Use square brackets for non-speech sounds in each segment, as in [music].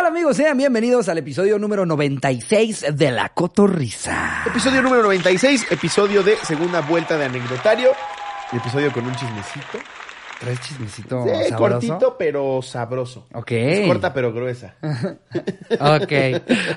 tal amigos? Sean bienvenidos al episodio número 96 de La Cotorrisa. Episodio número 96, episodio de segunda vuelta de anecdotario. Episodio con un chismecito. ¿Traes chismecito Sí, sabroso? cortito pero sabroso. Ok. Es corta pero gruesa. [laughs] Ok.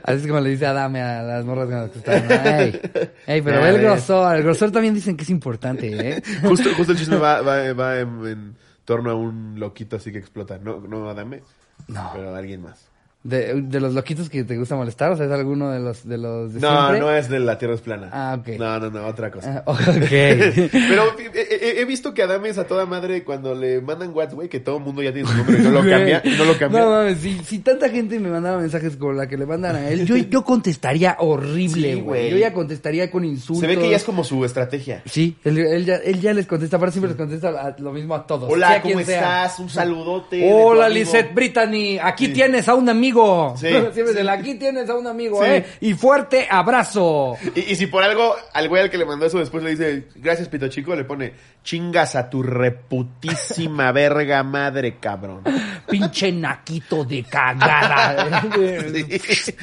Así es como le dice Adame a las morras cuando que están. Ey, ey, pero ve el grosor. El grosor también dicen que es importante, ¿eh? [laughs] Justo, justo el chisme va, va, va en, en torno a un loquito así que explota. No, no Adame, No. pero alguien más. De, de los loquitos que te gusta molestar, o sea, es alguno de los de los de No, siempre? no es de la Tierra es plana. Ah, ok. No, no, no, otra cosa. Ah, ok. [laughs] Pero he, he- he visto que Adame es a toda madre cuando le mandan WhatsApp, güey, que todo el mundo ya tiene su número y no lo [laughs] cambia. no lo cambia. No mames, si, si tanta gente me mandaba mensajes como la que le mandan a él, yo, yo contestaría horrible, güey. yo ya contestaría con insultos. Se ve que ya es como su estrategia. Sí, él, él ya, él ya les contesta, para siempre les contesta a- lo mismo a todos. Hola, sea ¿cómo sea. estás? Un saludote. Hola. Lisette Brittany. Aquí Sí. tienes a un amigo. Sí, [laughs] Siempre aquí tienes a un amigo, Sí. ¿eh? Y fuerte abrazo. Y, y si por algo al güey al que le mandó eso después le dice, gracias pito chico, le pone, chingas a tu reputísima [laughs] verga madre, cabrón. [laughs] Pinche naquito de cagada. Sí.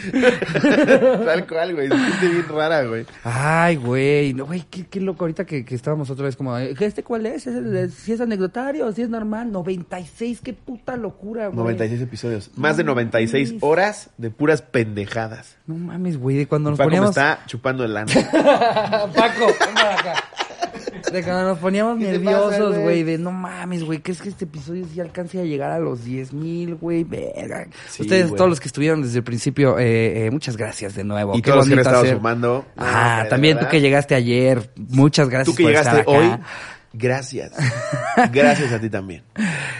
Tal cual, güey. Se siente bien rara, güey. Ay, güey, no, güey, qué, qué loco ahorita que, que estábamos otra vez como, eh, ¿este cuál es? ¿Es el- si es anecdotario, si es normal, 96, qué puta locura, güey. 96 episodios. Más de 96 horas de puras pendejadas. No mames, güey, de cuando nos Paco me poníamos... está chupando el ano. [laughs] Paco, ven para acá. De cuando nos poníamos ¿Qué te nerviosos, güey? de no mames, güey, que es que este episodio sí alcance a llegar a los 10 mil, güey, verga. Sí, Ustedes, güey. todos los que estuvieron desde el principio, eh, eh, muchas gracias de nuevo. Y Qué todos los que han estado sumando. Ah, también tú que llegaste ayer, muchas gracias Tú que por llegaste estar acá. hoy, gracias. Gracias a ti también.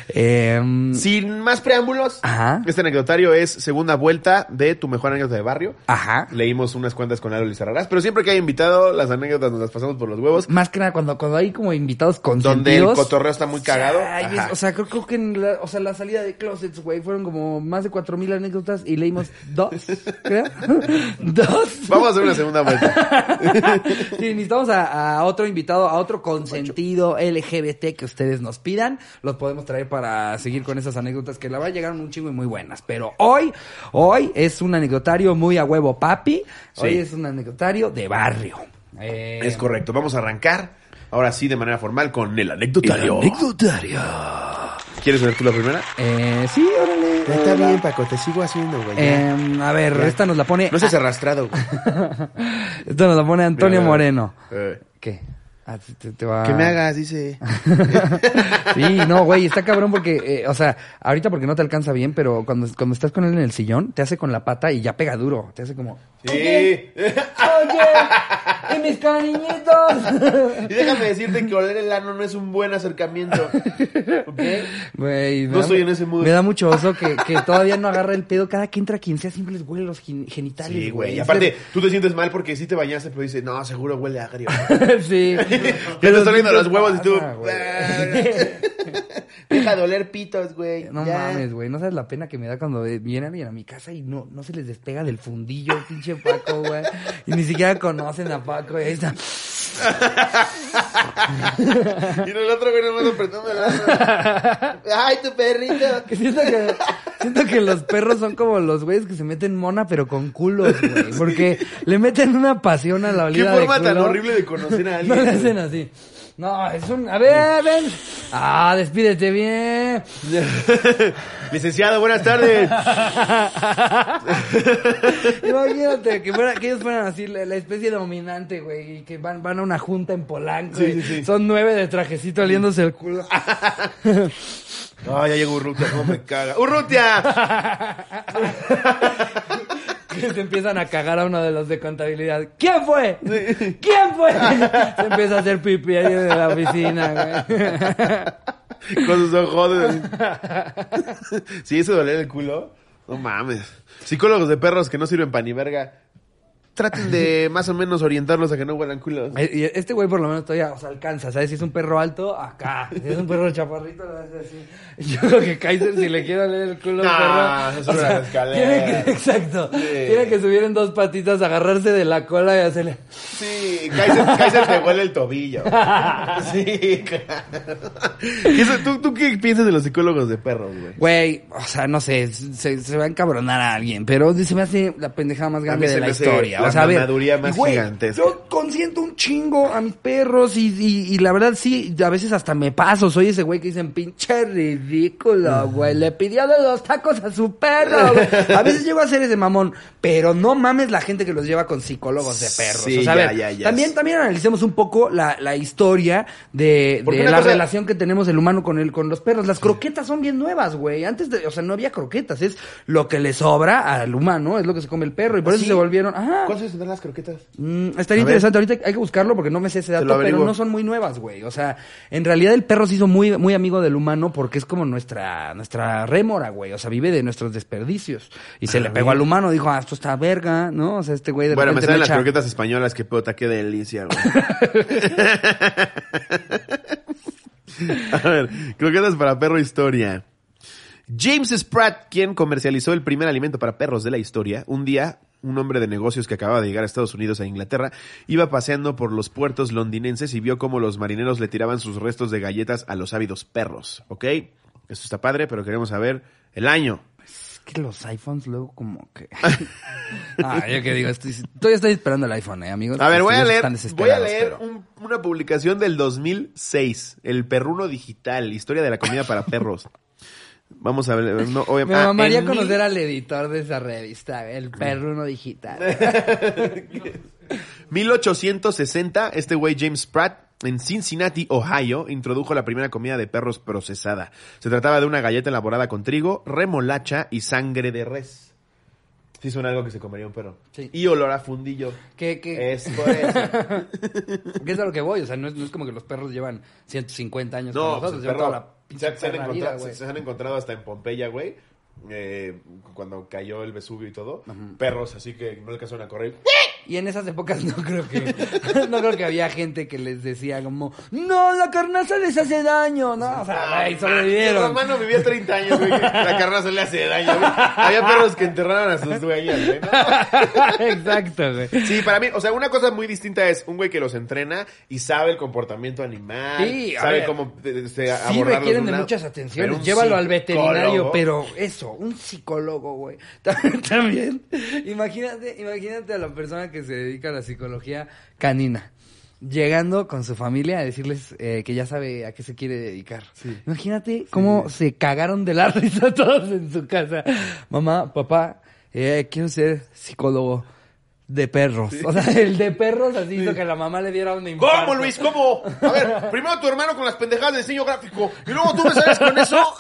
Em, Sin más preámbulos, Ajá. este anecdotario es segunda vuelta de tu mejor anécdota de barrio. Ajá. Leímos unas cuantas con Lalo Lizarrarás, pero siempre que hay invitado, las anécdotas nos las pasamos por los huevos. Más que nada, cuando, cuando hay como invitados Donde consentidos. el cotorreo está muy cagado. Ay, es- Ajá. o sea, creo, creo que en la, o sea, la salida de Closets, güey, fueron como más de cuatro mil anécdotas y leímos dos, creo. [laughs] dos. Vamos a hacer una segunda vuelta. [laughs] Sí, necesitamos a, a otro invitado, a otro consentido LGBT que ustedes nos pidan. Los podemos traer para seguir con esas anécdotas que la verdad llegaron un chingo y muy buenas. Pero hoy, hoy es un anecdotario muy a huevo papi. Hoy Sí. es un anecdotario de barrio. Eh, Es correcto. Vamos a arrancar, ahora sí, de manera formal, con el anecdotario. Anecdotario. ¿Quieres ver tú la primera? Eh, sí, órale. Está bien, Paco, te sigo haciendo, güey. Em, a ver, Ya. esta nos la pone. No seas arrastrado, güey. [laughs] esta nos la pone Antonio Mira, Moreno. eh, ¿Qué? Ah, te- te- te va- Que me hagas, dice. [laughs] Sí, no, güey, está cabrón porque, eh, o sea, ahorita porque no te alcanza bien, pero cuando, cuando estás con él en el sillón, te hace con la pata y ya pega duro. Te hace como. Sí. Oye, oye, y mis cariñitos. Y déjame decirte que oler el ano no es un buen acercamiento. ¿Ok? Güey, me No da- estoy en ese mood. Me da mucho oso que, que todavía no agarra el pedo. Cada que entra quien sea siempre les huele los gen- genitales. Sí, güey. Y aparte, tú te sientes mal porque sí te bañaste, pero dices, no, seguro huele agrio. [laughs] sí. Ya te están viendo los huevos y tú. [laughs] Deja de oler pitos, güey. No ya. mames, güey. No sabes la pena que me da cuando viene alguien a mi casa y no, no se les despega del fundillo, pinche Paco, güey. Y ni siquiera conocen a Paco. Y ahí está. [laughs] Y el otro güey nomás apretando el. Ay, tu perrito. Que siento que, siento que los perros son como los güeyes que se meten mona, pero con culos, güey. Porque le meten una pasión a la Qué olida de forma tan horrible de conocer a [laughs] No alguien. le hacen así. No, es un... A ver, ven. Ah, despídete bien. [laughs] Licenciado, buenas tardes. [laughs] Imagínate que, fuera, que ellos fueran así, la, la especie dominante, güey, y que van, van a una junta en Polanco. Sí, y sí, sí. Son nueve de trajecito oliéndose el culo. [laughs] Ah, ya llegó Urrutia, cómo me caga. ¡Urrutia! [laughs] Se empiezan a cagar a uno de los de contabilidad. ¿Quién fue? ¿Quién fue? [laughs] Se empieza a hacer pipí ahí en la oficina, güey. Con sus ojos. Sí, eso doler el culo. No mames. Psicólogos de perros que no sirven pa' ni verga. Traten de [laughs] más o menos orientarlos a que no huelan culos. Este güey por lo menos todavía, o sea, alcanza, ¿sabes? Si es un perro alto, acá. Si es un perro chaparrito, lo hace así. [laughs] Yo creo que Kaiser, si le quiero leer el culo No, al perro... una escalera. tiene que, [laughs] exacto. Sí. Tiene que subir en dos patitas, agarrarse de la cola y hacerle... Sí, Kaiser, Kaiser te huele el tobillo. Sí, claro. ¿Qué es- ¿Tú, ¿Tú qué piensas de los psicólogos de perros, güey? Güey, o sea, no sé, se, se va a encabronar a alguien, pero se me hace la pendejada más grande de la hace historia. la o a mamaduría más y, güey, gigantesca. Yo consiento un chingo a mis perros y, y, y la verdad sí, a veces hasta me paso. Soy ese güey que dicen, pinche ridículo, güey. Le pidió de los tacos a su perro, güey. A veces llego a ser ese mamón, pero no mames la gente que los lleva con psicólogos de perros. Sí, o sea, a ya, ver, ya, ya. También, también analicemos un poco la, la historia de, la cosa- relación que tenemos el humano con el, con los perros. Las croquetas son bien nuevas, güey. Antes de, o sea, no había croquetas. Es lo que le sobra al humano, es lo que se come el perro. Y por eso ¿Sí? se volvieron. Ajá. ¿Cuántos tendrán las croquetas? Mm, estaría A ver. interesante. Ahorita hay que buscarlo porque no me sé ese dato, pero no son muy nuevas, güey. O sea, en realidad el perro se hizo muy, muy amigo del humano porque es como nuestra, nuestra rémora, güey. O sea, vive de nuestros desperdicios. Y se le pegó al humano, dijo, ah, esto está verga, ¿no? O sea, este güey de Bueno, me repente salen no las echa- croquetas españolas, que puta, qué delicia, güey. [laughs] A ver, croquetas para perro historia. James Spratt, quien comercializó el primer alimento para perros de la historia, un día, un hombre de negocios que acababa de llegar a Estados Unidos a Inglaterra, iba paseando por los puertos londinenses y vio cómo los marineros le tiraban sus restos de galletas a los ávidos perros, ¿ok? Esto está padre, pero queremos saber el año. Es que los iPhones luego como que... [laughs] ah, yo que digo, estoy, todavía estoy esperando el iPhone, eh, amigos. A ver, voy a leer, voy a leer pero- un- una publicación del 2006, El Perruno Digital, historia de la comida para perros. Vamos a ver, no, obvia- Me ah, mamaría en conocer mil- al editor de esa revista, el perruno digital. [laughs] 1860, este güey James Pratt, en Cincinnati, Ohio, introdujo la primera comida de perros procesada. Se trataba de una galleta elaborada con trigo, remolacha y sangre de res. Sí suena algo que se comería un perro. Sí. Y olor a fundillo. ¿Qué, qué, Es por eso. [laughs] ¿Qué es a lo que voy? O sea, no es, no es como que los perros llevan 150 años No, con pues nosotros, toda la se, se han encontrado, se han encontrado hasta en Pompeya, güey. eh, cuando cayó el Vesubio y todo. Perros, así que no alcanzaron a correr. [laughs] Y en esas épocas no creo que [laughs] no creo que había gente que les decía como, no, la carnaza les hace daño, no, o sea, El sobrevivieron. romano vivía 30 años, güey. La carnaza le hace daño, güey. Había perros que enterraron a sus dueñas, güey. ¿no? [laughs] Exacto, güey. Sí, para mí, o sea, una cosa muy distinta es un güey que los entrena y sabe el comportamiento animal, Sí, sabe ver. cómo este, Sí abordarlos de requieren de muchas atenciones. Llévalo al veterinario, pero eso, un psicólogo, güey. [laughs] También, también, imagínate, imagínate a la persona que se dedica a la psicología canina. Llegando con su familia a decirles eh, que ya sabe a qué se quiere dedicar. Imagínate cómo se cagaron de la [laughs] risa todos en su casa. Mamá, papá, eh, quiero ser psicólogo de perros. O sea, el de perros así hizo que la mamá le diera un infarto. ¿Cómo, Luis? ¿Cómo? A ver, [laughs] primero tu hermano con las pendejadas de diseño gráfico y luego tú me sales con eso.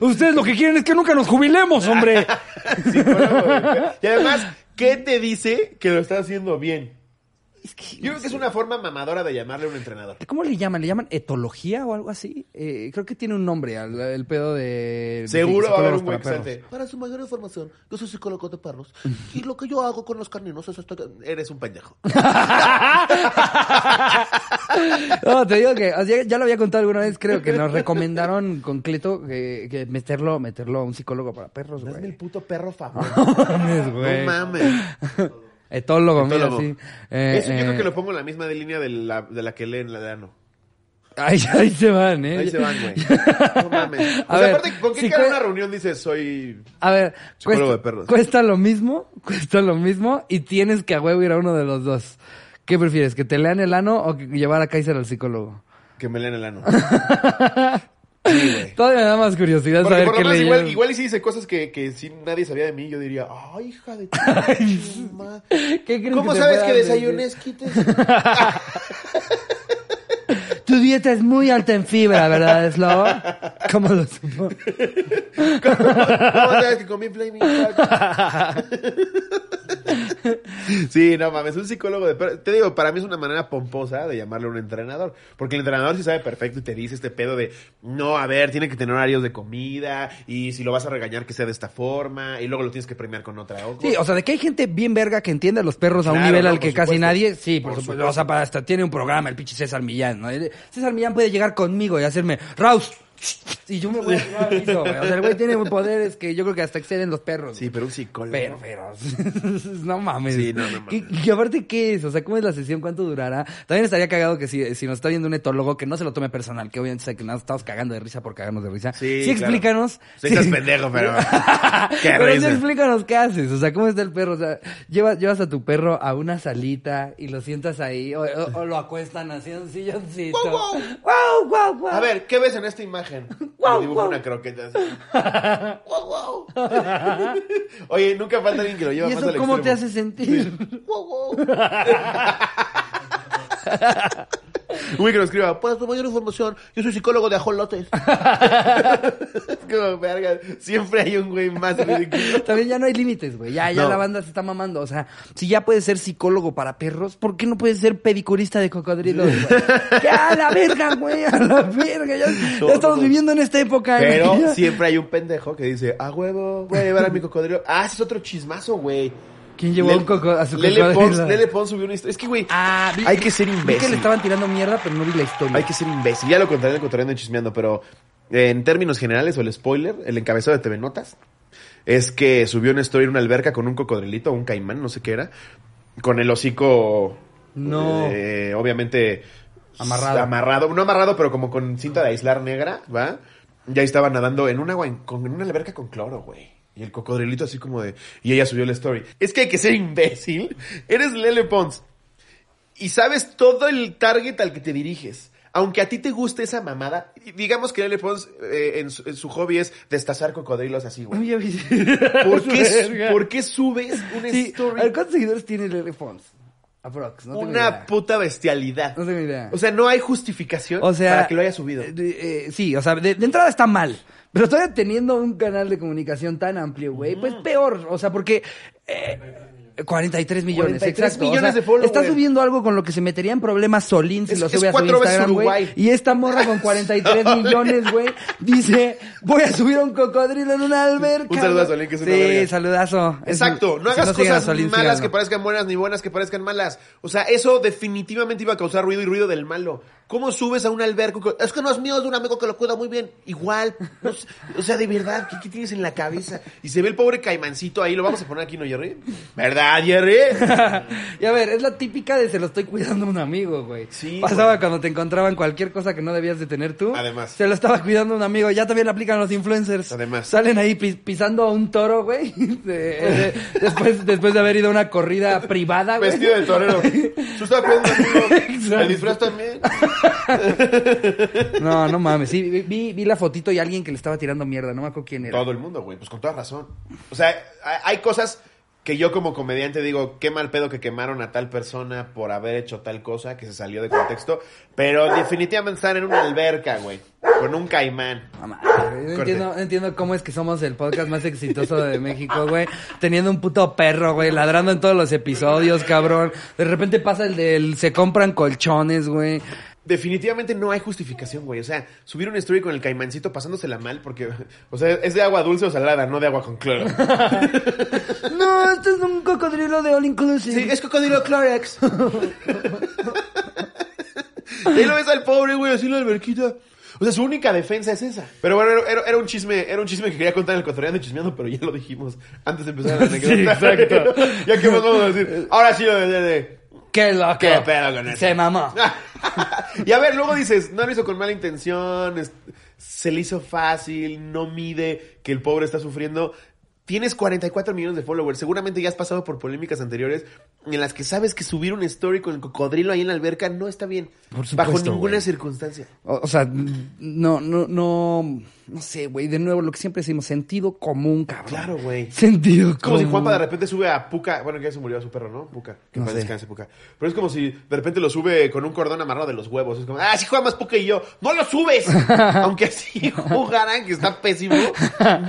[laughs] Ustedes lo que quieren es que nunca nos jubilemos, hombre. [laughs] Psicólogo, güey. y además, ¿qué te dice que lo está haciendo bien? Es que, Yo creo que es una forma mamadora de llamarle a un entrenador. ¿Cómo le llaman? ¿Le llaman etología o algo así? Eh, creo que tiene un nombre, al- el, pedo de... Seguro de va a haber un güey que para su mayor información, yo soy psicólogo de perros. Y lo que yo hago con los caninos es esto. Eres un pendejo. [laughs] No, te digo que ya lo había contado alguna vez, creo que nos recomendaron con Cleto que, que meterlo, meterlo a un psicólogo para perros, Hazme el güey. puto perro [laughs] favor. mames, güey. No mames. Etólogo, mira, Etólogo. sí. Eh, Eso yo eh, creo que lo pongo en la misma de línea de la, de la que leen la de Ano. Ahí, [laughs] ahí se van, ¿eh? Ahí se van, güey. [laughs] No mames. A O sea, ver, aparte, ¿con qué si cara en una reunión dices soy... A ver, Psicólogo cuesta, de perros. cuesta lo mismo, [laughs] cuesta lo mismo y tienes que a huevo ir a uno de los dos. ¿Qué prefieres, que te lean el ano o que llevar a Kaiser al psicólogo? Que me leen el ano. Sí, güey. [laughs] Todavía me da más curiosidad Porque saber por qué lo menos igual, igual y si dice cosas que, que si nadie sabía de mí, yo diría, ay, hija de tu [laughs] madre. ¿Qué crees ¿Cómo te sabes que decir? desayuné esquites? [laughs] Tu dieta es muy alta en fibra, ¿verdad, Slow? ¿Cómo lo supo? ¿Cómo sabes que comí Flaming Hot? Sí, no mames, un psicólogo de perros. Te digo, para mí es una manera pomposa de llamarle a un entrenador. Porque el entrenador sí sabe perfecto y te dice este pedo de, no, a ver, tiene que tener horarios de comida y si lo vas a regañar que sea de esta forma y luego lo tienes que premiar con otra cosa. Sí, o sea, de que hay gente bien verga que entiende a los perros a un nivel no, al que casi nadie. Sí, por, Por supuesto. supuesto. O sea, para hasta tiene un programa, el pinche César Millán, ¿no? César Millán puede llegar conmigo y hacerme, Raus. Y yo me voy a tomar aviso, güey. O sea, el güey tiene poderes que yo creo que hasta exceden los perros. Sí, pero un psicólogo. Pero, pero, [laughs] no mames. Sí, no, no mames. ¿Qué- Y aparte, ¿qué es? O sea, ¿cómo es la sesión? ¿Cuánto durará? También estaría cagado que si, si nos está viendo un etólogo, que no se lo tome personal, que obviamente sabe que nos estamos cagando de risa por cagarnos de risa. Sí, Sí, claro. explícanos. Sí, estás pendejo, pero- [laughs] Qué pero sí explícanos qué haces. O sea, ¿cómo está el perro? O sea, llevas, llevas a tu perro a una salita y lo sientas ahí, o, o- o lo acuestan así en un silloncito. Guau, guau. ¡Guau, guau, guau! A ver, ¿qué ves en esta imagen? [laughs] Guau, Me dibujo guau. una croqueta así. [laughs] Guau, guau. [laughs] Oye, nunca falta alguien que lo lleva ¿Y más eso al cómo te extremo. hace sentir? Guau, guau. [laughs] Un güey que nos escriba, pues mayor información, yo soy psicólogo de ajolotes. [laughs] [laughs] es como, verga, siempre hay un güey más ridículo. También ya no hay límites, güey. Ya, ya No. la banda se está mamando. O sea, si ya puedes ser psicólogo para perros, ¿por qué no puedes ser pedicurista de cocodrilos, güey? ¡Ya, a la verga, güey! ¡A la verga! Ya, ya estamos viviendo en esta época, güey. Pero Ya. siempre hay un pendejo que dice, ah, huevo, voy a llevar a mi cocodrilo. Ah, ese es otro chismazo, güey. ¿Quién llevó Lele- un coco a su Lele cocodrilo? Pons, Lele Pons subió una historia. Es que, güey, Ah, vi- hay que ser vi que imbécil. le estaban tirando mierda, pero no vi la historia. Hay que ser imbécil. Ya lo contaré en el cotorreando y chismeando, pero eh, en términos generales, o el spoiler, el encabezado de TV Notas, es que subió una historia en una alberca con un cocodrilito, un caimán, no sé qué era, con el hocico. No. eh, obviamente. Amarrado. Amarrado, no amarrado, pero como con cinta de aislar negra, ¿va? Ya estaba nadando en un agua, en, con, en una alberca con cloro, güey. Y el cocodrilito así como de... Y ella subió la story. Es que hay que ser imbécil. Eres Lele Pons y sabes todo el target al que te diriges. Aunque a ti te guste esa mamada, digamos que Lele Pons eh, en, su, en su hobby es destazar cocodrilos así, güey. ¿Por qué. [laughs] ¿Por qué subes una Sí, a story? ver, ¿cuántos seguidores tiene Lele Pons? Aprox, no tengo una idea. puta bestialidad. No tengo idea. O sea, no hay justificación O sea, para que lo haya subido. eh, eh, sí, o sea, de, de entrada está mal. Pero todavía teniendo un canal de comunicación tan amplio, güey, pues peor. O sea, porque. eh, 43 millones, 43 exacto. millones o sea, de followers. Está subiendo algo con lo que se metería en problemas Solín si Es- lo sube a su Instagram, güey. Y esta morra con 43 [laughs] millones, güey, dice, voy a subir un cocodrilo en una alberca. Un saludo a. Solín, que es una Sí, verga. saludazo. Exacto, no si hagas a cosas Solín, malas síganlo. que parezcan buenas ni buenas que parezcan malas. O sea, eso definitivamente iba a causar ruido y ruido del malo. ¿Cómo subes a un alberco? Es que no es mío, es de un amigo que lo cuida muy bien. Igual. no o sea, de verdad, ¿qué, qué tienes en la cabeza? Y se ve el pobre caimancito ahí, lo vamos a poner aquí, ¿no, Jerry? ¿Verdad, Jerry? [laughs] y a ver, es la típica de se lo estoy cuidando a un amigo, güey. Sí, Pasaba güey. cuando te encontraban cualquier cosa que no debías de tener tú. Además. Se lo estaba cuidando un amigo. Ya también lo aplican los influencers. Además. Salen ahí pi- pisando a un toro, güey. [laughs] de- de- después, después de haber ido a una corrida privada, güey. Vestido de torero. [laughs] Tú estabas cuidando a un amigo. El disfraz también. [laughs] No, no mames. Sí, vi- vi, la fotito y alguien que le estaba tirando mierda. No me acuerdo quién era. Todo el mundo, güey, pues con toda razón. O sea, hay- cosas que yo como comediante digo, qué mal pedo que quemaron a tal persona por haber hecho tal cosa que se salió de contexto, pero definitivamente están en una alberca, güey, con un caimán. No entiendo, no entiendo cómo es que somos el podcast más exitoso de México, güey. Teniendo un puto perro, güey, ladrando en todos los episodios, cabrón. De repente pasa el del se compran colchones, güey. Definitivamente no hay justificación, güey. O sea, subir una story con el caimancito pasándosela mal porque, [laughs] o sea, es de agua dulce o salada, no de agua con cloro. [laughs] No, esto es un cocodrilo de All Inclusive. Sí, es cocodrilo Clorex. y [laughs] ahí lo ves al pobre, güey, así en la alberquita. O sea, su única defensa es esa. Pero bueno, era, un chisme, era un chisme que quería contar en el cotorreando y chismeando, pero ya lo dijimos antes de empezar la anécdota. exacto. ya que más vamos a decir. Ahora sí lo de, de- de- Qué loco. ¿Qué pedo con eso? Se mamó. [laughs] y a ver, luego dices, no lo hizo con mala intención, es- se le hizo fácil, no mide que el pobre está sufriendo. Tienes 44 millones de followers, seguramente ya has pasado por polémicas anteriores en las que sabes que subir un story con el cocodrilo ahí en la alberca no está bien. Por bajo ninguna circunstancia. O, o sea, no, no, no, no sé, güey. De nuevo, lo que siempre decimos, sentido común, cabrón. Claro, güey. Sentido Es como si común. Juanpa de repente sube a Puca, bueno, que ya se murió a su perro, ¿no? Puca, que No sé. descanse Puca. Pero es como si de repente lo sube con un cordón amarrado de los huevos. Es como, ah, sí juega más Puca y yo. ¡No lo subes! [laughs] Aunque así jugaran, que está pésimo.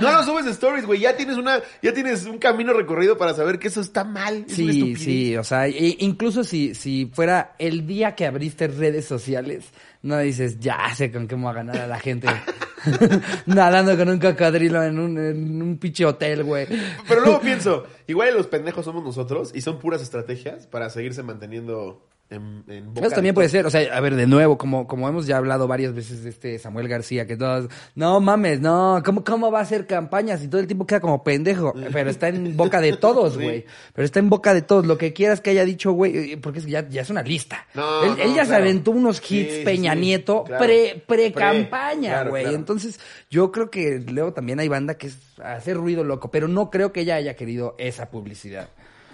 No lo subes de stories, güey. Ya tienes una, ya tienes un camino recorrido para saber que eso está mal. Es Sí, sí, o sea, e- incluso si, si fuera el día que abriste redes sociales, no dices, ya sé con qué me voy a ganar a la gente [laughs] [laughs] nadando con un cocodrilo en un, en un pinche hotel, güey. Pero luego pienso, igual los pendejos somos nosotros y son puras estrategias para seguirse manteniendo en, en boca Eso también de puede ser, o sea, a ver, de nuevo, como, como hemos ya hablado varias veces de este Samuel García, que todos, no mames, no, ¿cómo, cómo va a hacer campañas? Y todo el tiempo queda como pendejo, [laughs] pero está en boca de todos, Sí. güey. Pero está en boca de todos, lo que quieras que haya dicho, güey, eh, porque es que ya, ya es una lista. No, él, no, él ya se aventó unos hits sí, Peña sí, Nieto claro. pre, Pre, pre-campaña, güey. claro. Entonces, yo creo que luego también hay banda que es hacer ruido loco, pero no creo que ella haya querido esa publicidad.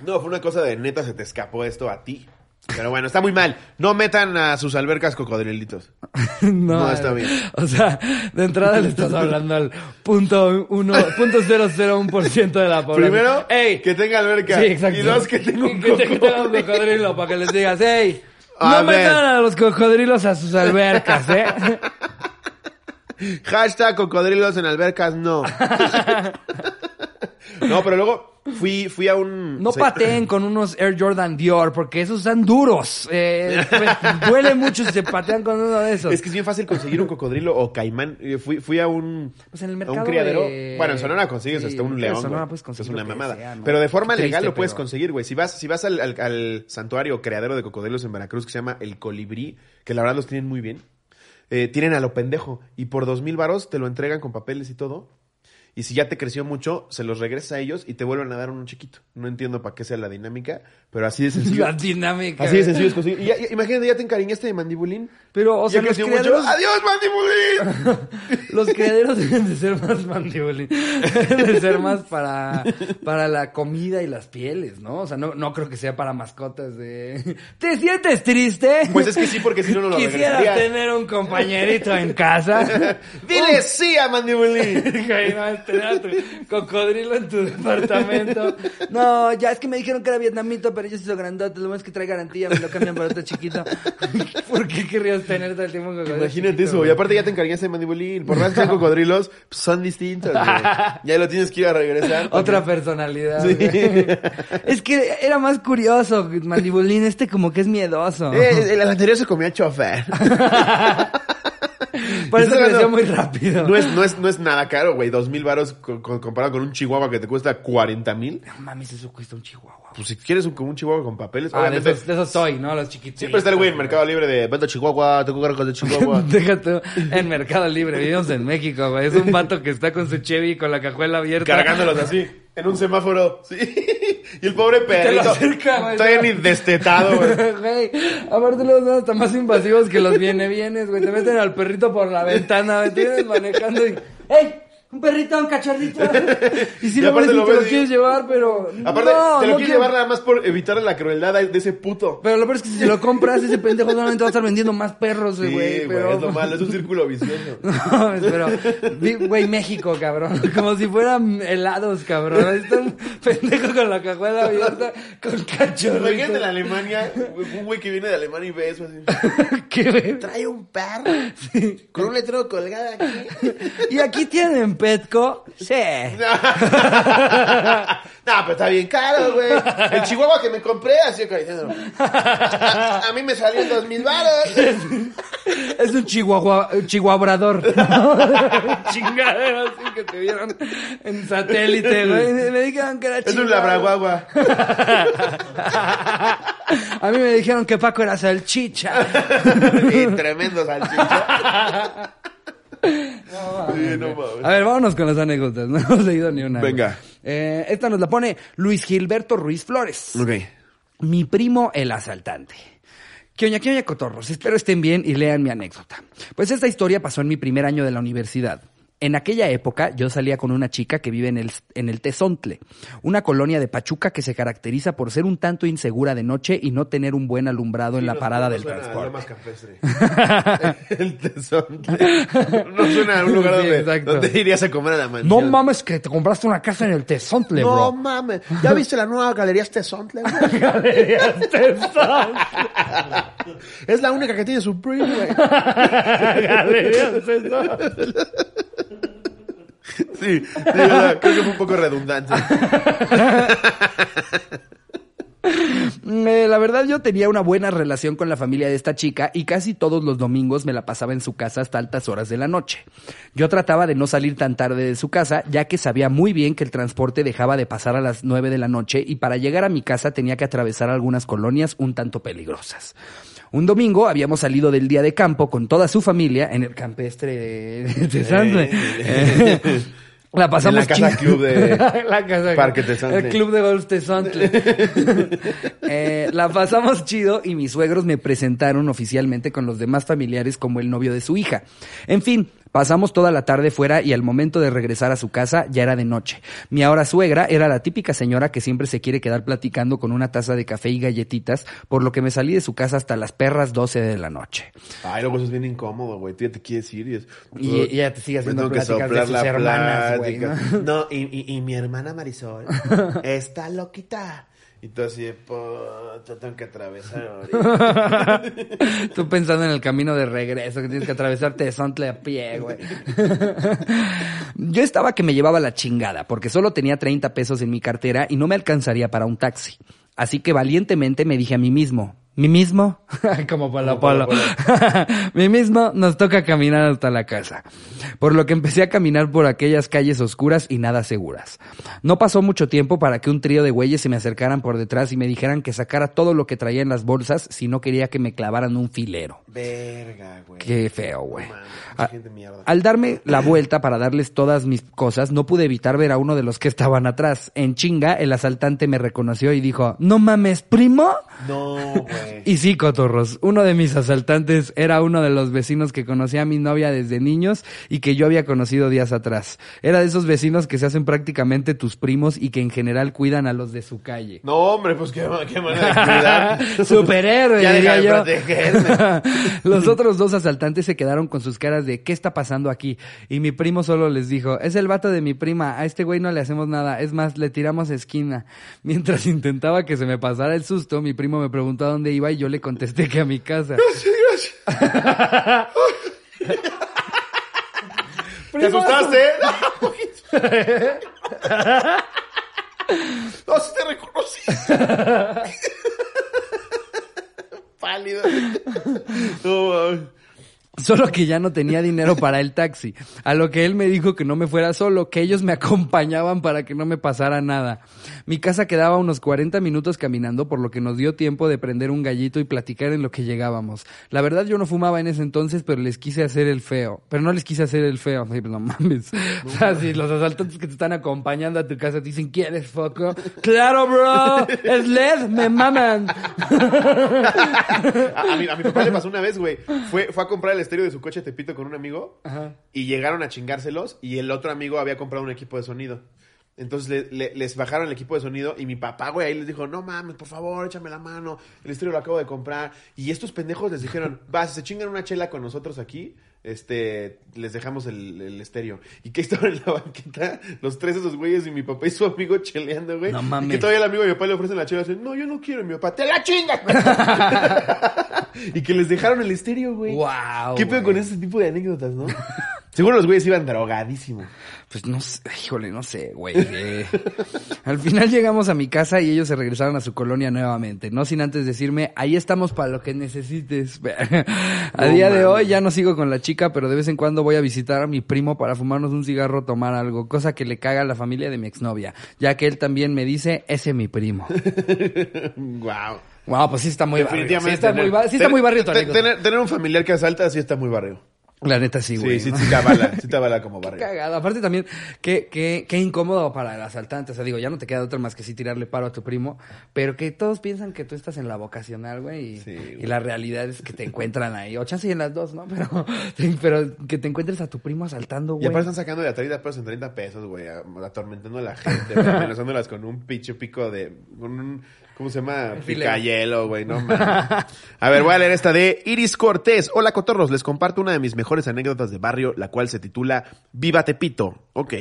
No, fue una cosa de neta, se te escapó esto a ti. Pero bueno, está muy mal. No metan a sus albercas cocodrilitos. [laughs] No, No, está bien. O sea, de entrada le estás hablando al punto uno, punto cero cero un por ciento de la población. Primero, ey, que tenga alberca. sí, exacto. Y dos, que tenga un que te- que tenga un cocodrilo. cocodrilo para que les digas, ey, A no ver. metan a los cocodrilos a sus albercas, eh. [laughs] Hashtag cocodrilos en albercas, no. [laughs] no, pero luego fui, fui a un... No pateen con unos Air Jordan Dior, porque esos están duros. Eh, pues, duele mucho si se patean con uno de esos. Es que es bien fácil conseguir un cocodrilo o caimán. Eh, Fui, fui a un, Pues en el a mercado un criadero. de- Bueno, en Sonora consigues Sí, hasta un en león. Sonora güey. puedes conseguir es una mamada. sea, ¿no? Pero de forma legal lo puedes pero- conseguir, güey. Si vas, si vas al, al- al santuario criadero de cocodrilos en Veracruz que se llama El Colibrí, que la verdad los tienen muy bien, eh, tienen a lo pendejo. Y por dos mil varos te lo entregan con papeles y todo. Y si ya te creció mucho, se los regresas a ellos y te vuelven a dar uno chiquito. No entiendo para qué sea la dinámica, pero así de sencillo. La dinámica. Así de sencillo es conseguir. Y ya- ya- imagínate, ya te encariñaste de mandibulín. Pero, o sea, ya los creció mucho. ¡Adiós, mandibulín! [laughs] los criaderos deben de ser más mandibulín. Deben de ser más para, para la comida y las pieles, ¿no? O sea, no, no creo que sea para mascotas de... ¿Te sientes triste? Pues es que sí, porque si no, no lo regresarías. tener un compañerito en casa. [laughs] Dile sí a mandibulín. [laughs] Tener a tu cocodrilo en tu departamento. No, ya es que me dijeron que era vietnamito, pero yo soy so grandote. Lo bueno es que trae garantía, me lo cambian por otro chiquito. [laughs] ¿Por qué querrías tener todo el tiempo un cocodrilo? Imagínate chiquito, eso. güey? Y aparte ya te encariñaste de mandibulín. Por más que sean cocodrilos, pues, son distintos, güey. Ya lo tienes que ir a regresar. [laughs] Otra personalidad. Sí. [laughs] Es que era más curioso, Mandibulín. Este como que es miedoso. Eh, el anterior se comía chofer. [laughs] Por eso creció muy rápido. No es, no es, no es nada caro, güey. Dos mil varos co- co- comparado con un chihuahua que te cuesta cuarenta mil. No mames, eso cuesta un chihuahua. Pues si quieres un, como un chihuahua con papeles, Ah, de esos, de esos soy, ¿no? Los chiquitos. Siempre está el güey en Mercado Libre de vendo chihuahua, tengo cargos de chihuahua. [laughs] Déjate en Mercado Libre, vivimos en México, güey. Es un vato que está con su Chevy con la cajuela abierta. cargándolos así, en un semáforo. Sí. [laughs] Y el pobre perrito. Todavía ni destetado, güey. [laughs] Aparte luego son hasta más invasivos que los viene bienes, güey. Te meten al perrito por la ventana, güey. Te vienes manejando y... ¡Ey! Un perrito, un cachorrito. [laughs] Y si Y lo ves lo te quieres llevar, pero... Aparte, no, te lo no quiero- llevar nada más por evitar la crueldad de ese puto. Pero lo peor es que si lo compras, ese pendejo solamente va a estar vendiendo más perros, Sí, güey. güey, pero... es lo malo, es un círculo vicioso. [laughs] No, pero, güey, México, cabrón. Como si fueran helados, cabrón. Ahí está un pendejo con la cajuela abierta, con Imagínate en cachorritos. Alemania, un güey que viene de Alemania y ve eso así. [laughs] ¿Qué, güey? Trae un perro con un letrero colgado aquí. ¿Y aquí tienen Petco? Sí. [laughs] No, pero está bien caro, güey. El chihuahua que me compré, así acariciando. A, mí me salió en dos mil baros. [laughs] Es un chihuahua, un chihuahuador. [laughs] Chingadero así que te vieron en satélite, güey. Me dijeron que era Es un chihuahua. labraguagua. A mí me dijeron que Paco era salchicha. Y tremendo salchicha. Sí, no mames. A ver, vámonos con las anécdotas. [laughs] No hemos leído ni una. Venga. Eh, esta nos la pone Luis Gilberto Ruiz Flores. Ok. Mi primo el asaltante. Que oña, que oña, cotorros. Espero estén bien y lean mi anécdota. Pues esta historia pasó en mi primer año de la universidad. En aquella época yo salía con una chica que vive en el, en el Tezontle, una colonia de Pachuca que se caracteriza por ser un tanto insegura de noche y no tener un buen alumbrado en la no, parada no del transporte. Campestre. [laughs] el tesón. No suena a un lugar Sí, donde, exacto. donde irías a comer a la mansión. No mames que te compraste una casa en el Tezontle, No bro. mames. ¿Ya viste la nueva galería Tezontle? [laughs] Galerías Tezontle. Es la única que tiene Supreme, güey. [laughs] Galerías Tezontle. [laughs] Sí, sí, creo que fue un poco redundante. [laughs] Eh, la verdad yo tenía una buena relación con la familia de esta chica y casi todos los domingos me la pasaba en su casa hasta altas horas de la noche. Yo trataba de no salir tan tarde de su casa ya que sabía muy bien que el transporte dejaba de pasar a las nueve de la noche y para llegar a mi casa tenía que atravesar algunas colonias un tanto peligrosas. Un domingo habíamos salido del día de campo con toda su familia en el campestre de, de. Eh. Eh, La pasamos En la casa club de [laughs] La casa Parque Tezontle. El club de golf Tezontle. [laughs] Eh, la pasamos chido y mis suegros me presentaron oficialmente con los demás familiares como el novio de su hija. En fin, pasamos toda la tarde fuera y al momento de regresar a su casa ya era de noche. Mi ahora suegra era la típica señora que siempre se quiere quedar platicando con una taza de café y galletitas, por lo que me salí de su casa hasta las perras 12 de la noche. Ay, luego eso es bien incómodo, güey. Tú ya te quieres ir y es... Y- y ella te sigue haciendo pláticas de sus hermanas, güey. No, y, y, y mi hermana Marisol [laughs] está loquita. Y tú así de, puta, tengo que atravesar [laughs] ahorita. Tú pensando en el camino de regreso, que tienes que atravesar Tezontle a pie, güey. [laughs] Yo estaba que me llevaba la chingada, porque solo tenía 30 pesos en mi cartera y no me alcanzaría para un taxi. Así que valientemente me dije a mí mismo, ¿mi mismo? [laughs] Como Polo Polo. [laughs] Mi mismo nos toca caminar hasta la casa. Por lo que empecé a caminar por aquellas calles oscuras y nada seguras. No pasó mucho tiempo para que un trío de güeyes se me acercaran por detrás y me dijeran que sacara todo lo que traía en las bolsas si no quería que me clavaran un filero. Verga, güey. Qué feo, güey. Al darme la vuelta para darles todas mis cosas, no pude evitar ver a uno de los que estaban atrás. En chinga, el asaltante me reconoció y dijo, no mames, primo. No, güey. Y sí, cotorros, uno de mis asaltantes era uno de los vecinos que conocía a mi novia desde niños y que yo había conocido días atrás. Era de esos vecinos que se hacen prácticamente tus primos y que en general cuidan a los de su calle. No, hombre, pues qué, qué manera de [laughs] cuidar. Superhéroe, Ya diría yo. [laughs] Los otros dos asaltantes se quedaron con sus caras de ¿qué está pasando aquí? Y mi primo solo les dijo, es el vato de mi prima, a este güey no le hacemos nada, es más, le tiramos esquina. Mientras [laughs] intentaba que se me pasara el susto, mi primo me preguntó a dónde iba y yo le contesté que a mi casa. [laughs] ¿Te asustaste? [laughs] No, sí te reconocí. [laughs] Pálido. No. Solo que ya no tenía dinero para el taxi. A lo que él me dijo que no me fuera solo, que ellos me acompañaban para que no me pasara nada. Mi casa quedaba unos 40 minutos caminando, por lo que nos dio tiempo de prender un gallito y platicar en lo que llegábamos. La verdad yo no fumaba en ese entonces, pero les quise hacer el feo. Pero no les quise hacer el feo. Ay, pues no mames. O sea, si los asaltantes que te están acompañando a tu casa te dicen, ¿quieres foco? ¡Claro, bro! ¡Es LED! ¡Me maman! A, a mi, a mi papá le pasó una vez, güey. Fue, fue a comprar el estéreo de su coche Tepito con un amigo Ajá. y llegaron a chingárselos y el otro amigo había comprado un equipo de sonido. Entonces le- le- les bajaron el equipo de sonido y mi papá, güey, ahí les dijo, no mames, por favor, échame la mano, el estéreo lo acabo de comprar. Y estos pendejos les dijeron, [laughs] va, si se chingan una chela con nosotros aquí, este, les dejamos el, el estéreo. Y que [laughs] estaban en la banqueta, los tres esos güeyes y mi papá y su amigo cheleando, güey. No Y que mames. todavía el amigo de mi papá le ofrecen la chela y dicen, no, yo no quiero, y mi papá, te la chingas. [laughs] y que les dejaron el estéreo, güey. Guau, ¿Qué pedo con ese tipo de anécdotas, no? Seguro los güeyes iban drogadísimos. Pues no sé, híjole, no sé, güey. eh. Al final llegamos a mi casa y ellos se regresaron a su colonia nuevamente, no sin antes decirme, ahí estamos para lo que necesites. [laughs] a No día de hoy ya no sigo con la chica, pero de vez en cuando voy a visitar a mi primo para fumarnos un cigarro o tomar algo, cosa que le caga a la familia de mi exnovia, ya que él también me dice, ese es mi primo. [laughs] Wow. Wow, pues sí está muy barrio. Sí Definitivamente. está muy, tener- ba- sí está muy barrio tener, tener un familiar que asalta sí está muy barrio. La neta sí, güey. Sí, sí, sí te avala, [laughs] sí te avala como barrio. Cagado. Aparte también, qué, qué, qué incómodo para el asaltante. O sea, digo, ya no te queda otra más que sí tirarle paro a tu primo, pero que todos piensan que tú estás en la vocacional, güey, y, Sí, güey. y la realidad es que te encuentran ahí. O chance y en las dos, ¿no? [laughs] Pero, pero que te encuentres a tu primo asaltando, Y güey. aparte están sacando de a 30 pesos en 30 pesos, güey, atormentando a la gente, [laughs] amenazándolas con un pinche pico de... Con un, ¿Cómo se llama? Picayelo, güey, no mames. A ver, voy a leer esta de Iris Cortés. Hola, cotorros, les comparto una de mis mejores anécdotas de barrio, la cual se titula Viva Tepito. Ok.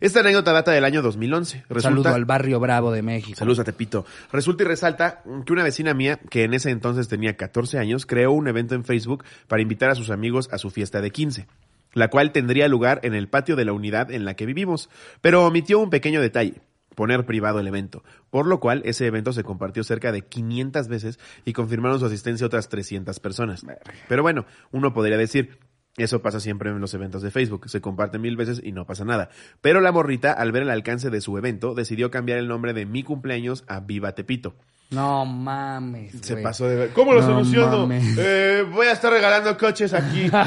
Esta anécdota data del año 2011. Resulta... Saludo al barrio bravo de México. Saludos a Tepito. Resulta y resalta que una vecina mía, que en ese entonces tenía 14 años, creó un evento en Facebook para invitar a sus amigos a su fiesta de 15, la cual tendría lugar en el patio de la unidad en la que vivimos, pero omitió un pequeño detalle poner privado el evento, por lo cual ese evento se compartió cerca de 500 veces y confirmaron su asistencia otras 300 personas. Pero bueno, uno podría decir, eso pasa siempre en los eventos de Facebook, se comparte mil veces y no pasa nada. Pero la morrita, al ver el alcance de su evento, decidió cambiar el nombre de mi cumpleaños a Viva Tepito. No mames, Se güey. pasó de ver. ¿Cómo lo No soluciono? Eh, voy a estar regalando coches aquí. [laughs]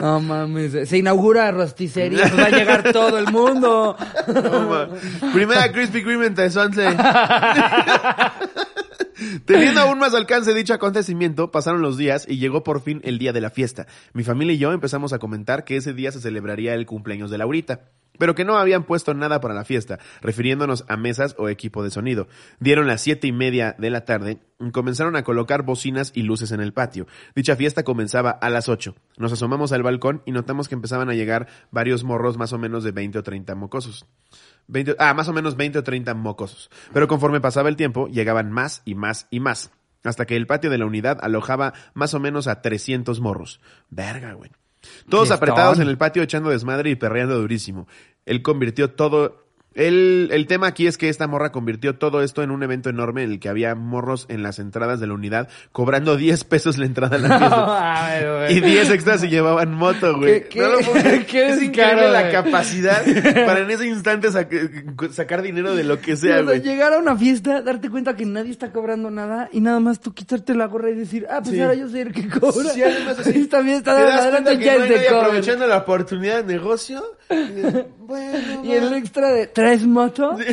No mames. Se inaugura rosticería, pues va a llegar todo el mundo. No. Primera Krispy Kreme en Tezontle. [laughs] [laughs] Teniendo aún más alcance dicho acontecimiento, pasaron los días y llegó por fin el día de la fiesta. Mi familia y yo empezamos a comentar que ese día se celebraría el cumpleaños de Laurita, pero que no habían puesto nada para la fiesta, refiriéndonos a mesas o equipo de sonido. Dieron las siete y media de la tarde y comenzaron a colocar bocinas y luces en el patio. Dicha fiesta comenzaba a las ocho. Nos asomamos al balcón y notamos que empezaban a llegar varios morros más o menos de 20 o 30 mocosos. 20, ah, más o menos 20 o 30 mocosos. Pero conforme pasaba el tiempo, llegaban más y más y más. Hasta que el patio de la unidad alojaba más o menos a 300 morros. Verga, güey. Todos apretados en el patio echando desmadre y perreando durísimo. Él convirtió todo... El, el tema aquí es que esta morra convirtió todo esto en un evento enorme en el que había morros en las entradas de la unidad cobrando 10 pesos la entrada a la [laughs] fiesta. Ay, güey. Y 10 extras y llevaban moto, güey. ¿Qué- qué- No lo [laughs] qué es increíble la capacidad [laughs] para en ese instante sac- sacar dinero de lo que sea, sea, güey. llegar a una fiesta, darte cuenta que nadie está cobrando nada y nada más tú quitarte la gorra y decir, ah, pues Sí. ahora yo soy el que cobra. Sí, además así, está bien, está ¿Te das adelante ya no aprovechando la oportunidad de negocio? Y, bueno, Y el extra de tres motos. [laughs]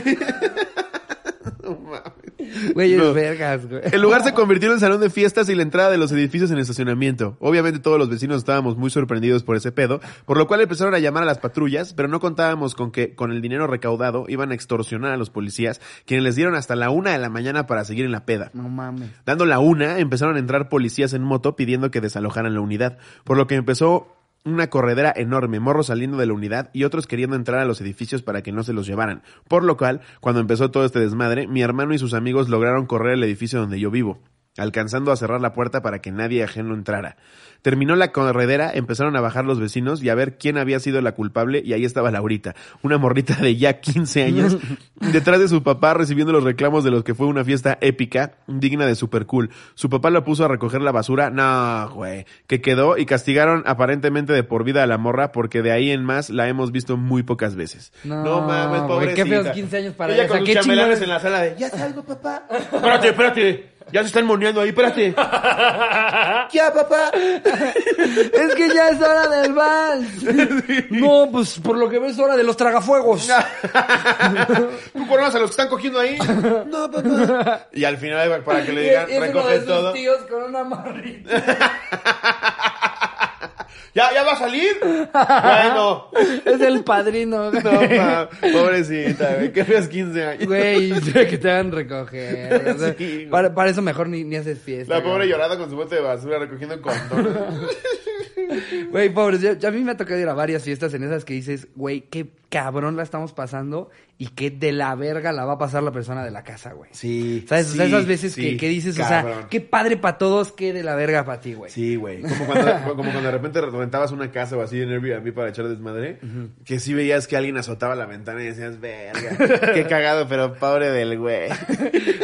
No mames. Güey, es No. vergas, güey. El lugar se convirtió en el salón de fiestas y la entrada de los edificios en estacionamiento. Obviamente todos los vecinos estábamos muy sorprendidos por ese pedo, por lo cual empezaron a llamar a las patrullas, pero no contábamos con que con el dinero recaudado iban a extorsionar a los policías, quienes les dieron hasta la una de la mañana para seguir en la peda. No mames. Dando la una, empezaron a entrar policías en moto pidiendo que desalojaran la unidad, por lo que empezó una corredera enorme, morros saliendo de la unidad y otros queriendo entrar a los edificios para que no se los llevaran. Por lo cual, cuando empezó todo este desmadre, mi hermano y sus amigos lograron correr al edificio donde yo vivo, alcanzando a cerrar la puerta para que nadie ajeno entrara. Terminó la corredera, empezaron a bajar los vecinos y a ver quién había sido la culpable y ahí estaba Laurita, una morrita de ya 15 años, [laughs] detrás de su papá recibiendo los reclamos de los que fue una fiesta épica, digna de super cool. Su papá la puso a recoger la basura, no, güey, que quedó y castigaron aparentemente de por vida a la morra porque de ahí en más la hemos visto muy pocas veces. No, mames, güey, pobrecita. qué feos 15 años para ella. ella. con sus Qué en la sala de, ya salgo, papá. [laughs] espérate, espérate. Ya se están moneando ahí, espérate. [laughs] ya, papá. Es que ya es hora del vals. No, pues por lo que ves es hora de los tragafuegos. [laughs] ¿Tú conoces a los que están cogiendo ahí? no, papá. Y al final, para que le digan, recoge todo. tíos con una marrita. [laughs] ¿Ya, ¿Ya va a salir? bueno. [laughs] Es el padrino. [laughs] No, ma, pobrecita, güey. Qué feos 15 años. Güey, [laughs] que te hagan recoger. O sea, Sí, güey. para, para eso mejor ni, ni haces fiesta. La pobre güey. llorando con su bote de basura recogiendo condones. [laughs] Güey, pobres, yo, yo a mí me ha tocado ir a varias fiestas en esas que dices, güey, qué cabrón la estamos pasando y qué de la verga la va a pasar la persona de la casa, güey. Sí. ¿Sabes? O sea, esas veces sí, que, que dices, cabrón. o sea, qué padre para todos, qué de la verga para ti, güey. Sí, güey. Como cuando, [laughs] como cuando de repente rentabas una casa o así en Airbnb para echar desmadre, que sí veías que alguien azotaba la ventana y decías, verga, [laughs] qué cagado, pero pobre del güey.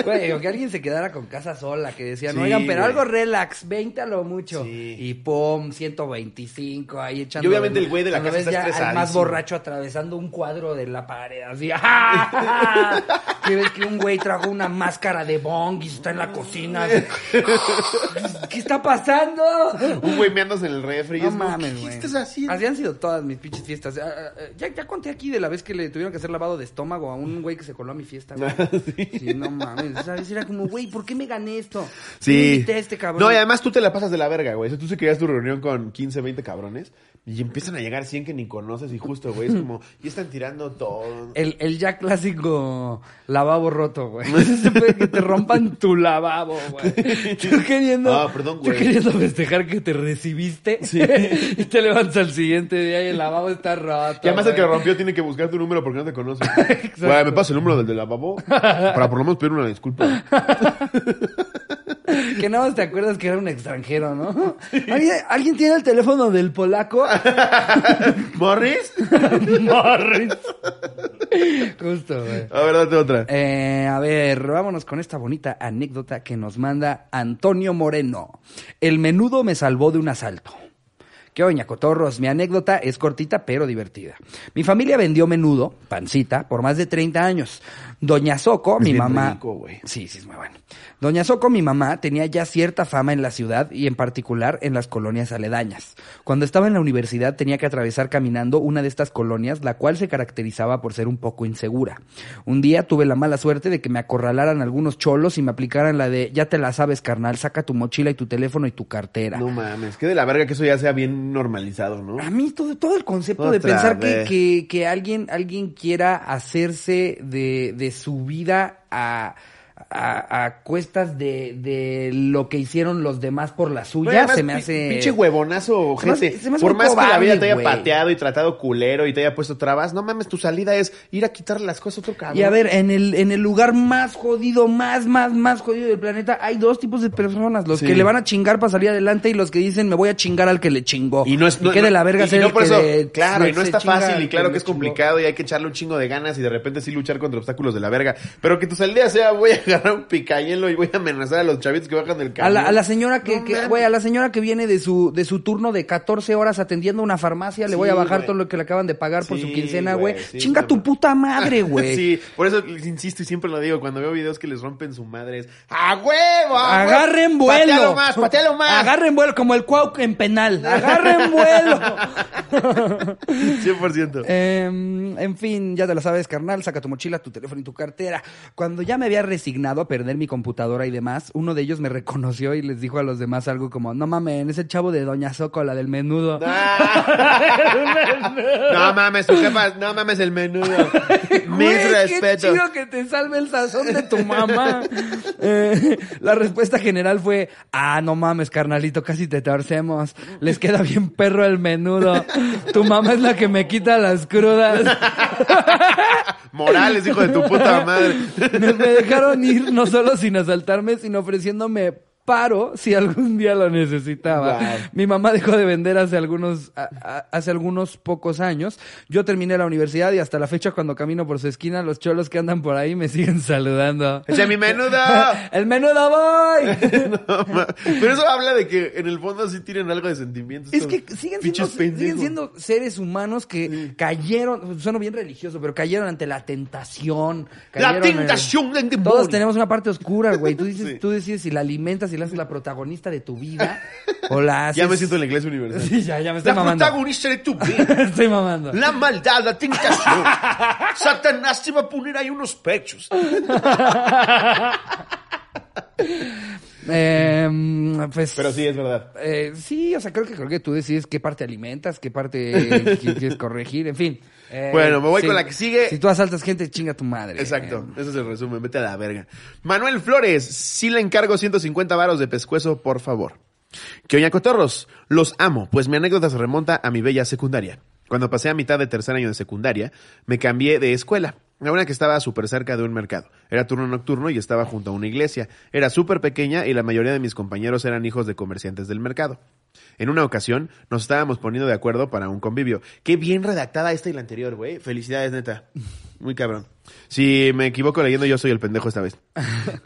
Güey, o que alguien se quedara con casa sola, que decían, Sí, oigan, pero algo relax, 20 a lo mucho. Sí. Y pum, 120 25 ahí echando. Y obviamente el güey de la casa ves está ya al más borracho atravesando un cuadro de la pared, así. ¡ah! que ves que un güey trajo una máscara de bong y está en la cocina. así, ¿Qué está pasando? Un güey meándose en el refri. No es mames, ¿Qué güey. estás haciendo? Así han sido todas mis pinches fiestas. Ah, ah, ah, Ya, ya conté aquí de la vez que le tuvieron que hacer lavado de estómago a un güey que se coló a mi fiesta, güey. [laughs] sí. no mames. Esa vez era como, güey, ¿por qué me gané esto? ¿Por qué Sí. este cabrón? No, y además tú te la pasas de la verga, güey. O sea, tú se quedas tu reunión con 15, 20 cabrones y empiezan a llegar 100 que ni conoces y justo, güey, es como, [laughs] y están tirando todo. El, el ya clásico lavabo roto, güey. [laughs] Se puede que te rompan tu lavabo, güey. [laughs] Tú queriendo, Ah, perdón, tú güey. queriendo festejar que te recibiste. y te levantas al siguiente día y el lavabo está roto. Y además el que rompió tiene que buscar tu número porque no te conoce. Güey, me pasa el número del de lavabo para por lo menos pedir una disculpa. Que nada más te acuerdas que era un extranjero, ¿no? ¿Alguien, ¿alguien tiene el teléfono del polaco? [laughs] ¿Morris? [laughs] Morris. Justo, güey. A ver, date otra. Eh, a ver, vámonos con esta bonita anécdota que nos manda Antonio Moreno. El menudo me salvó de un asalto. ¿Qué oña, cotorros? Mi anécdota es cortita pero divertida. Mi familia vendió menudo, pancita, por más de 30 años. Doña Soco, Es mi bien mamá. rico. Sí, sí, es muy bueno. Doña Soco, mi mamá, tenía ya cierta fama en la ciudad y en particular en las colonias aledañas. Cuando estaba en la universidad tenía que atravesar caminando una de estas colonias, la cual se caracterizaba por ser un poco insegura. Un día tuve la mala suerte de que me acorralaran algunos cholos y me aplicaran la de ya te la sabes, carnal, saca tu mochila y tu teléfono y tu cartera. No mames, que de la verga que eso ya sea bien normalizado, ¿no? A mí todo, todo el concepto de pensar que, que, que alguien, alguien quiera hacerse de, de su vida a, a, a cuestas de, de lo que hicieron los demás por la No, suya, además, se me hace... Pinche huevonazo, Se me hace- gente. se me hace Por más que la vida te haya pateado y tratado culero y te haya puesto trabas, no mames, tu salida es ir a quitarle las cosas a otro cabrón. Y a ver, en el, en el lugar más jodido, más, más, más jodido del planeta, hay dos tipos de personas. Los Sí. que le van a chingar para salir adelante y los que dicen, me voy a chingar al que le chingó. Y no es no, que de la verga y- ser y no el por que eso, le- claro, y no está fácil y claro que es chingó. complicado y hay que echarle un chingo de ganas y de repente sí luchar contra obstáculos de la verga, pero que tu salida sea voy a agarrar un picayelo y voy a amenazar a los chavitos que bajan del A camión. la, a la señora que, No que- güey, a la señora que viene de su, de su turno de 14 horas atendiendo una farmacia, le voy a bajar güey. todo lo que le acaban de pagar por su quincena, güey. sí, Chinga tu puta madre, güey. [laughs] Sí, por eso insisto y siempre lo digo, cuando veo videos que les rompen su madre es ¡A huevo! a! Agarren vuelo. ¡Patealo más, patealo [laughs] más! Agarren vuelo, como el Cuauc en penal. [laughs] Agarren vuelo. 100%. Em, en fin, ya te lo sabes, carnal, saca tu mochila, tu teléfono y tu cartera. Cuando ya me había resignado a perder mi computadora y demás, uno de ellos me [laughs] reconoció y les dijo a los demás algo como, no mames, es el chavo de Doña Soco, la del menudo. [laughs] [laughs] No mames, tu jefa, no mames el menudo. Mis Qué respetos. chido que te salve el sazón de tu mamá. Eh, la respuesta general fue, ah, no mames, carnalito, casi te torcemos. Les queda bien perro el menudo. Tu mamá es la que me quita las crudas. Morales, hijo de tu puta madre. Me, me dejaron ir no solo sin asaltarme, sino ofreciéndome paro si algún día lo necesitaba. Wow. Mi mamá dejó de vender hace algunos a- a- hace algunos pocos años. Yo terminé la universidad y hasta la fecha cuando camino por su esquina los cholos que andan por ahí me siguen [laughs] saludando. ¡Eche mi menudo! [laughs] ¡El menudo voy! [laughs] No Pero eso habla de que en el fondo sí tienen algo de sentimientos. Es que siguen siendo, siguen siendo seres humanos que cayeron, sueno bien religioso, pero cayeron ante la tentación. La cayeron tentación. Todos tenemos una parte oscura, güey. Tú dices, Sí. tú decides si la alimentas, si la haces la protagonista de tu vida o la haces... [laughs] Ya me siento en la iglesia universal. Sí, ya, ya me estoy La mamando. protagonista de tu [laughs] vida. estoy mamando. La maldad, la tentación. Satanás te va a poner ahí unos pechos. [laughs] Eh, pues... Pero sí, es verdad. Eh, sí, o sea, creo que creo que tú decides qué parte alimentas, qué parte qui- quieres corregir, en fin. Eh, Bueno, me voy con la que sigue. Si tú asaltas gente, chinga tu madre. Exacto, Eh, ese es el resumen, vete a la verga. Manuel Flores, sí le encargo 150 varos de pescuezo, por favor. Que oña cotorros, los amo, pues mi anécdota se remonta a mi bella secundaria. Cuando pasé a mitad de tercer año de secundaria, me cambié de escuela, a una que estaba súper cerca de un mercado. Era turno nocturno y estaba junto a una iglesia. Era súper pequeña y la mayoría de mis compañeros eran hijos de comerciantes del mercado. En una ocasión, nos estábamos poniendo de acuerdo para un convivio. Qué bien redactada esta y la anterior, güey. Felicidades, neta. Muy cabrón. Si me equivoco leyendo, yo soy el pendejo esta vez.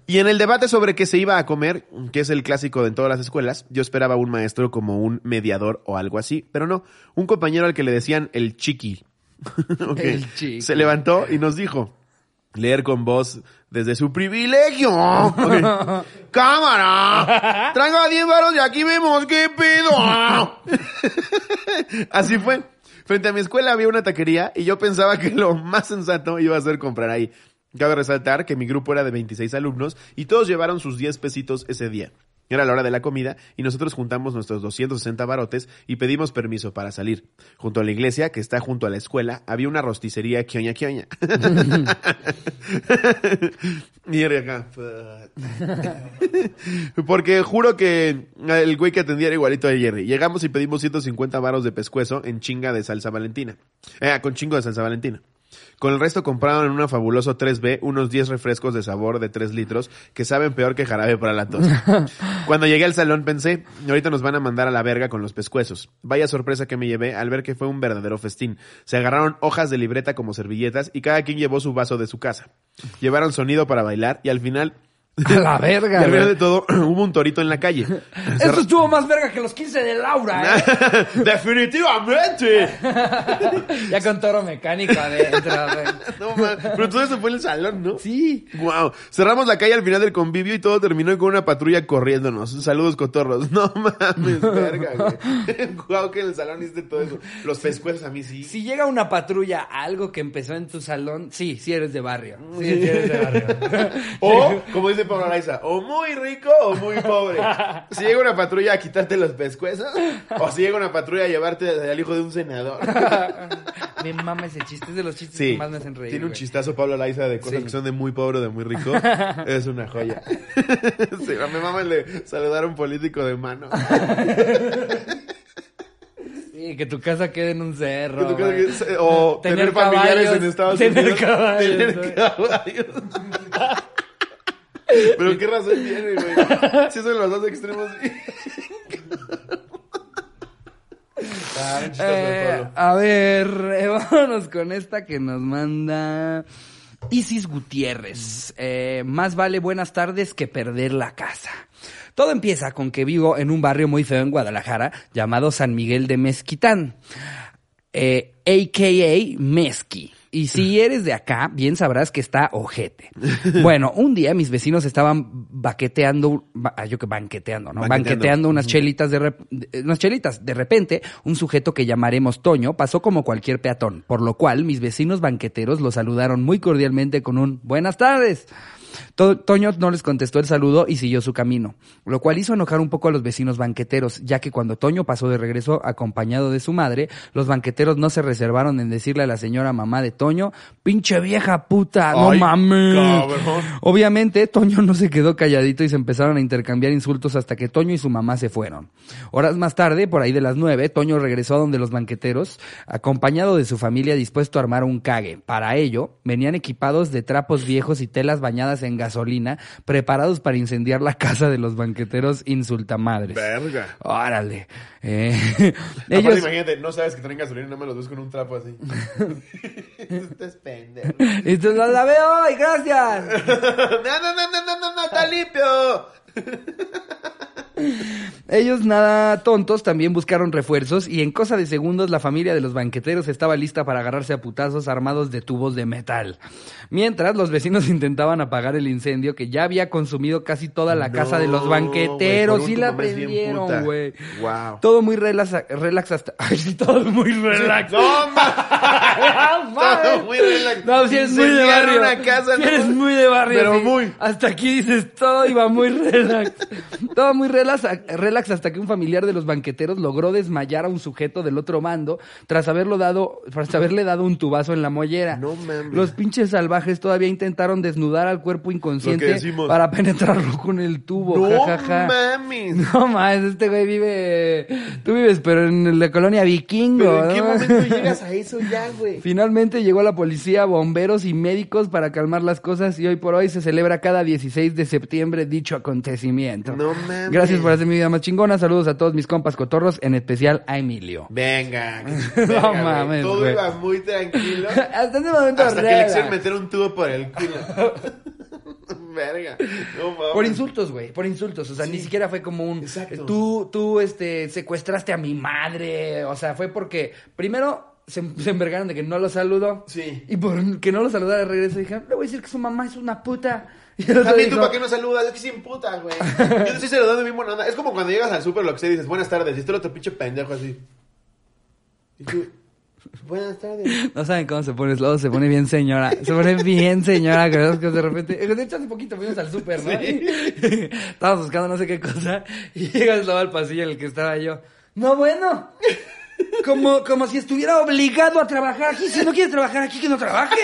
Y en el debate sobre qué se iba a comer, que es el clásico de todas las escuelas, yo esperaba un maestro como un mediador o algo así, pero no, un compañero al que le decían el chiqui. [laughs] El chiqui. Se levantó y nos dijo, leer con voz desde su privilegio. [laughs] Cámara, traigo a 10 varos y aquí vemos qué pedo. [laughs] Así fue. Frente a mi escuela había una taquería y yo pensaba que lo más sensato iba a ser comprar ahí. Cabe resaltar que mi grupo era de 26 alumnos y todos llevaron sus 10 pesitos ese día. Era la hora de la comida y nosotros juntamos nuestros 260 barotes y pedimos permiso para salir. Junto a la iglesia, que está junto a la escuela, había una rosticería kioña kioña. [laughs] y era acá. [laughs] Porque juro que el güey que atendía era igualito a Jerry. Llegamos y pedimos 150 varos de pescuezo en chinga de salsa valentina. Eh, con chingo de salsa valentina. Con el resto compraron en una fabuloso 3B unos 10 refrescos de sabor de 3 litros que saben peor que jarabe para la tos. [laughs] Cuando llegué al salón pensé, ahorita nos van a mandar a la verga con los pescuezos. Vaya sorpresa que me llevé al ver que fue un verdadero festín. Se agarraron hojas de libreta como servilletas y cada quien llevó su vaso de su casa. Llevaron sonido para bailar y al final... A la [laughs] y verga, al final de todo, [clears throat] hubo un torito en la calle. Eso estuvo más verga que los 15 de Laura, [laughs] ¿eh? Definitivamente. [laughs] ya con toro mecánico adentro, güey. No, man. Pero todo eso fue en el salón, ¿no? Sí. Wow. Cerramos la calle al final del convivio y todo terminó con una patrulla corriéndonos. Saludos, cotorros. No mames, verga, güey. Guau, que en el salón hiciste todo eso. Los pescuezos a mí sí. Si llega una patrulla a algo que empezó en tu salón, sí, sí eres de barrio. Sí, sí eres de barrio. O, como dice Pablo Araiza, o muy rico o muy pobre. [laughs] Si llega una patrulla a quitarte los pescuezos, o si llega una patrulla a llevarte al hijo de un senador. Me mama ese chiste, es de los chistes Sí. que más me hacen reír. Tiene un güey. chistazo Pablo Araiza de cosas Sí. que son de muy pobre o de muy rico. [laughs] es una joya. [laughs] sí, me mama el de saludar a un político de mano. Sí, que tu casa quede en un cerro. Que tú crees güey. que es- o tener, Tener familiares en Estados tener Unidos. caballos, tener caballos. Pero qué razón tiene, güey. [laughs] Si son los dos extremos. [laughs] ah, Eh, a ver, eh, [laughs] vámonos con esta que nos manda Isis Gutiérrez. Eh, más vale buenas tardes que perder la casa. Todo empieza con que vivo en un barrio muy feo en Guadalajara llamado San Miguel de Mezquitán, eh, a.k.a. Mezqui. Y si [laughs] eres de acá, bien sabrás que está ojete. Bueno, un día mis vecinos estaban baqueteando, ba- ah, yo que banqueteando, ¿no? Banqueteando. Banqueteando unas chelitas de, de- unas chelitas. De repente, un sujeto que llamaremos Toño pasó como cualquier peatón, por lo cual mis vecinos banqueteros lo saludaron muy cordialmente con un buenas tardes. To- Toño no les contestó el saludo y siguió su camino, lo cual hizo enojar un poco a los vecinos banqueteros, ya que cuando Toño pasó de regreso acompañado de su madre, los banqueteros no se reservaron en decirle a la señora mamá de Toño, pinche vieja puta, no Ay, mames. cabrón. Obviamente, Toño no se quedó calladito y se empezaron a intercambiar insultos hasta que Toño y su mamá se fueron. Horas más tarde, por ahí de las nueve, Toño regresó a donde los banqueteros, acompañado de su familia dispuesto a armar un cague. Para ello, venían equipados de trapos viejos y telas bañadas en gasolina, preparados para incendiar la casa de los banqueteros insultamadres. Verga. Órale. Eh, [laughs] Ellos... imagínate, no sabes que traen gasolina, no me los ves con un trapo así. [laughs] Este es pendejo. Y tú, la veo hoy, gracias. [laughs] No, no, no, no, no, no, no, está limpio. Ellos nada tontos también buscaron refuerzos y en cosa de segundos la familia de los banqueteros estaba lista para agarrarse a putazos armados de tubos de metal. Mientras los vecinos [laughs] intentaban apagar el incendio que ya había consumido casi toda la No, casa de los banqueteros y la prendieron, güey. Wow. Todo muy relax, relax hasta... [laughs] Ay, sí, todo muy relax. No. [laughs] Todo muy relax. No, si eres muy de barrio. una casa, Si eres muy de barrio. Pero sí. muy. Hasta aquí dices, todo iba muy relax. todo muy relax, relax hasta que un familiar de los banqueteros logró desmayar a un sujeto del otro mando tras haberlo dado, tras haberle dado un tubazo en la mollera. No mames. Los pinches salvajes todavía intentaron desnudar al cuerpo inconsciente para penetrarlo con el tubo. No jajaja. mames. [laughs] No mames, este güey vive. Tú vives, pero en la colonia vikingo. ¿Pero en qué ¿no? momento [laughs] llegas a eso ya, güey? Güey. Finalmente llegó la policía, bomberos y médicos para calmar las cosas y hoy por hoy se celebra cada 16 de septiembre dicho acontecimiento. No mames. Gracias por hacer mi vida más chingona. Saludos a todos mis compas cotorros, en especial a Emilio. Venga. [laughs] No venga, mames, Todo güey. iba muy tranquilo. [laughs] Hasta ese momento Hasta que le quisieron meter un tubo por el culo. [laughs] Verga. No mames. Por insultos, güey, por insultos. O sea, ni siquiera fue como un. Exacto. Tú, tú, este, secuestraste a mi madre. O sea, fue porque primero se, se envergaron de que no lo saludó. Sí. Y por que no lo saludara de regreso dijeron, le voy a decir que su mamá es una puta. [laughs] Y el otro También tú, ¿para qué no saludas? Es que sin puta, güey. Yo te estoy saludando bien buena onda. Es como cuando llegas al súper, lo que sea, y dices, buenas tardes. Y está el otro pinche pendejo así. Y tú, buenas tardes. No saben cómo se pone, luego se pone bien señora. Se pone bien señora, que de repente. De hecho, hace poquito fuimos al súper, ¿no? Y [laughs] Estábamos buscando no sé qué cosa. Y llega estaba al pasillo en el que estaba yo. No, bueno. Como, como si estuviera obligado a trabajar aquí. Si no quiere trabajar aquí, que no trabaje.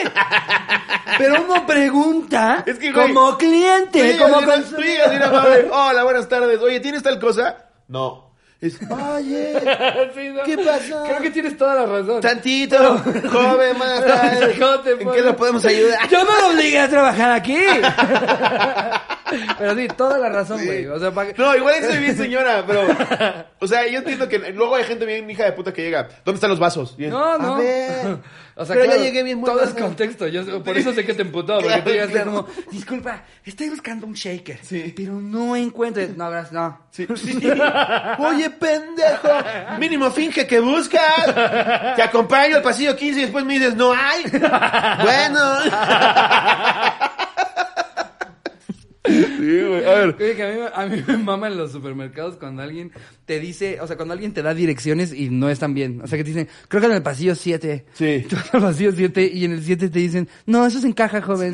Pero uno pregunta Es que, güey, como cliente, como consumidor. Hola, buenas tardes. Oye, ¿tienes tal cosa? No. Es, oye, [laughs] Sí, ¿no? ¿qué pasó? Creo que tienes toda la razón. Tantito, joven, buenas tardes. [laughs] ¿Cómo te ¿En qué lo podemos ayudar? Yo no lo obligué a trabajar aquí. [laughs] Pero sí, toda la razón, güey. O sea, para No, igual soy bien señora, pero... O sea, yo entiendo que luego hay gente bien hija de puta que llega. ¿Dónde están los vasos? No, no. A ver. [laughs] O sea, pero claro, ya llegué bien Todo es contexto. Yo, por eso sé que te emputó. Porque Claro, tú llegaste claro. como, disculpa, estoy buscando un shaker. Sí. Pero no encuentro. No, gracias, no. Sí. [laughs] [laughs] Oye, pendejo. Mínimo finge que buscas. Te acompaño al pasillo 15 y después me dices, no hay. Bueno. Sí, güey. A ver. Oye, que a mí, me- a mí me maman los supermercados cuando alguien te dice, o sea, cuando alguien te da direcciones y no están bien. O sea, que te dicen, creo que en el pasillo 7. Sí. [laughs] Tú al pasillo 7 y en el 7 te dicen, no, eso se encaja, joven.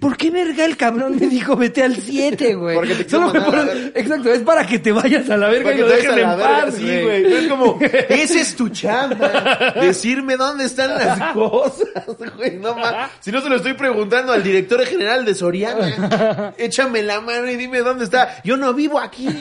¿Por qué verga el cabrón me dijo vete al 7, güey? Porque te Solo mandar por- a verga. Exacto, es para que te vayas a la verga Para y lo te dejes en paz, Sí, güey. Es como, [laughs] esa es tu chamba. Decirme dónde están las [laughs] cosas, güey. No más. Si no se lo estoy preguntando al director general de Soriana. Échame la mano y dime dónde está. Yo no vivo aquí. [laughs]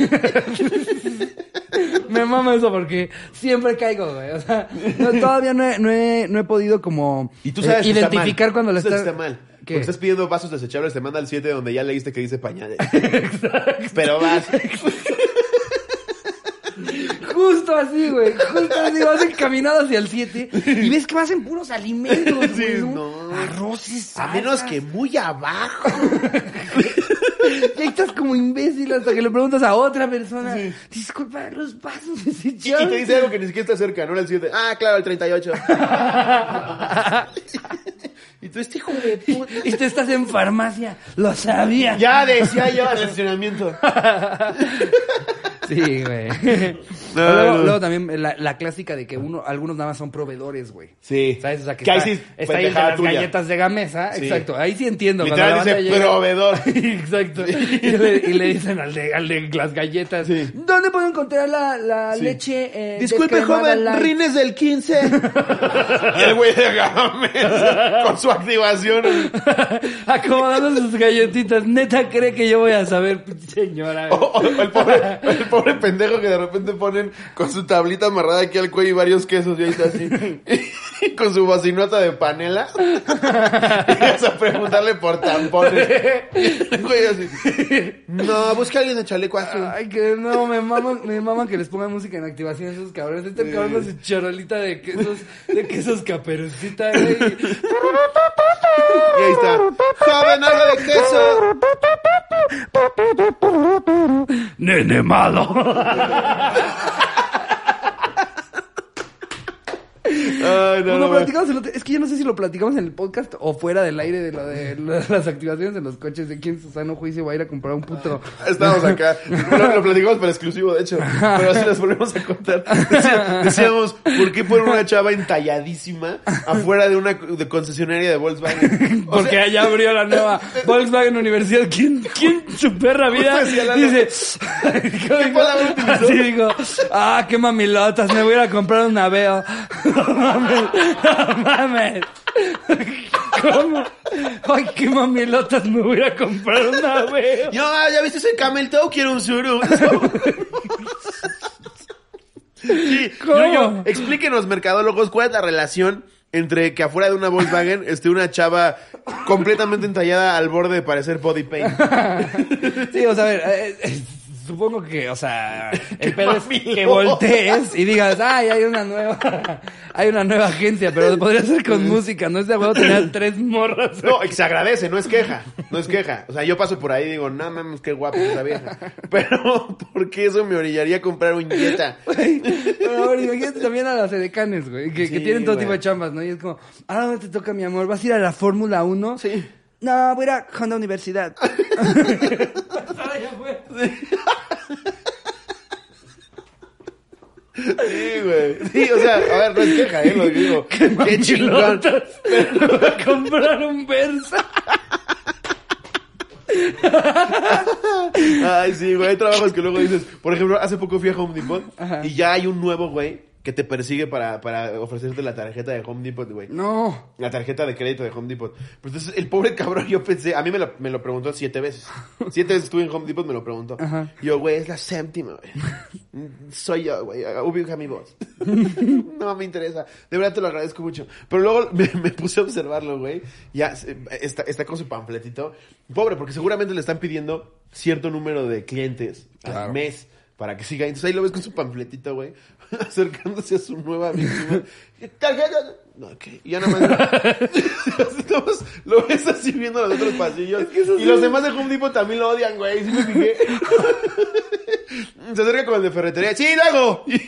Me mama eso porque siempre caigo, güey. O sea, no, todavía no he, no, he, no he podido como Y tú sabes eh, identificar cuando sabes está... está mal. ¿Qué? Porque estás pidiendo vasos desechables, te manda al 7 donde ya leíste que dice pañales. [laughs] Pero vas. Justo así, güey. Justo así. Vas encaminado hacia el 7 y ves que vas en puros alimentos, Sí, güey. ¿no? no. Arroces, A menos que muy abajo. [laughs] [laughs] Y ahí estás como imbécil hasta que le preguntas a otra persona. Disculpa, los vasos Y, y desechables. te dice algo que ni siquiera está cerca, no el 7. Ah, claro, el 38. [laughs] y tú, este hijo de puta. Y tú estás en farmacia. Lo sabía. Ya decía yo [laughs] estacionamiento. Sí, güey. No, O luego, no. luego también la, la clásica de que uno, algunos nada más son proveedores, güey. Sí. ¿Sabes? O sea, que, Que ahí está, sí, está ahí las tuya. galletas de Gamesa. Sí. Exacto. Ahí sí entiendo. Literal la dice llega- proveedor. [laughs] Exacto. Y le, y le dicen al de, al de las galletas. Sí. ¿Dónde puedo encontrar la, la Sí. leche? eh, Disculpe, joven, light? rines del 15. [laughs] y el güey de Gamesa con su activación. [laughs] Acomodando sus galletitas. Neta cree que yo voy a saber, señora. O, o el, pobre, el pobre pendejo que de repente con su tablita amarrada aquí al cuello y varios quesos y ahí está así. [laughs] Y con su bocinota de panela. [laughs] Y vas a preguntarle por tampones. Güey así. No, busca a alguien de chaleco azul. Ay, que no, me maman, me maman que les pongan música en activación esos cabrones. Este cabrón con su charolita de quesos, de quesos caperucita, güey. Y ahí está. Joven, habla de queso. [laughs] ne, ne malo. [laughs] Ay, no, Bueno, no, platicamos el otro- es que yo no sé si lo platicamos en el podcast o fuera del aire de lo de [laughs] lo de las activaciones en los coches de quién en su sano juicio va a ir a comprar un putro. Estábamos acá. Lo, lo platicamos para exclusivo, de hecho. Pero así les volvemos a contar. Decía- decíamos, ¿por qué ponen una chava entalladísima afuera de una de concesionaria de Volkswagen? O Porque sea, allá abrió la nueva Volkswagen Universidad. ¿Quién, quién su perra vida dice? [laughs] ¿Qué palabra utilizó? Así digo, ah, qué mamilotas, me voy a ir a comprar un naveo. Mames, no mames. ¿Cómo? Ay, qué mamilotas, me voy a comprar un naveo. yo, ¿ya viste ese camel toe? Quiero un suru. Sí, ¿Cómo? yo, yo, explíquenos, mercadólogos, cuál es la relación entre que afuera de una Volkswagen esté una chava completamente entallada al borde de parecer body paint. [laughs] Sí, o sea, a ver, eh, eh, supongo que, o sea, [laughs] el pedo es que voltees y digas, ay, hay una nueva, [laughs] hay una nueva agencia, pero podría ser con [laughs] música, no es de huevo tener tres morras. No, y se agradece, no es queja, no es queja. O sea, yo paso por ahí y digo, no mames, qué guapa esa vieja. Pero, ¿por qué eso me orillaría a comprar un Jetta? Pero a ver, imagínate también a las edecanes, güey, que, tienen todo tipo de chambas, ¿no? Y es como, ¿ahora dónde te toca, mi amor? ¿Vas a ir a la Fórmula 1? Sí. No, voy a ir a Honda Universidad. Sí, güey. Sí, o sea, a ver, no es queja, ¿eh? Lo digo. [laughs] Qué chingón. Pilotas. Voy [laughs] a comprar un Versa. [laughs] Ay, sí, güey. Hay trabajos que luego dices, por ejemplo, hace poco fui a Home Depot Ajá. y ya hay un nuevo güey que te persigue para, para ofrecerte la tarjeta de Home Depot, güey. No. La tarjeta de crédito de Home Depot. Pues entonces, el pobre [laughs] cabrón, yo pensé, a mí me lo, me lo preguntó siete veces. Siete veces estuve en Home Depot, me lo preguntó. Ajá. Yo, güey, es la séptima, güey. Soy yo, güey. Ubica mi voz. [laughs] no me interesa. De verdad te lo agradezco mucho. Pero luego me, me puse a observarlo, güey. Ya eh, está, está con su panfletito. Pobre, porque seguramente le están pidiendo cierto número de clientes Claro. al mes para que siga. Entonces ahí lo ves con su panfletito, güey, [laughs] acercándose a su nueva víctima. [laughs] Tarjeta. No, ok. Y ya nada más. [laughs] lo ves así viendo los otros pasillos. y sí. los demás de Home Depot también lo odian, güey. Sí me fijé. [laughs] Se acerca con el de ferretería. ¡Sí, lo hago! Y,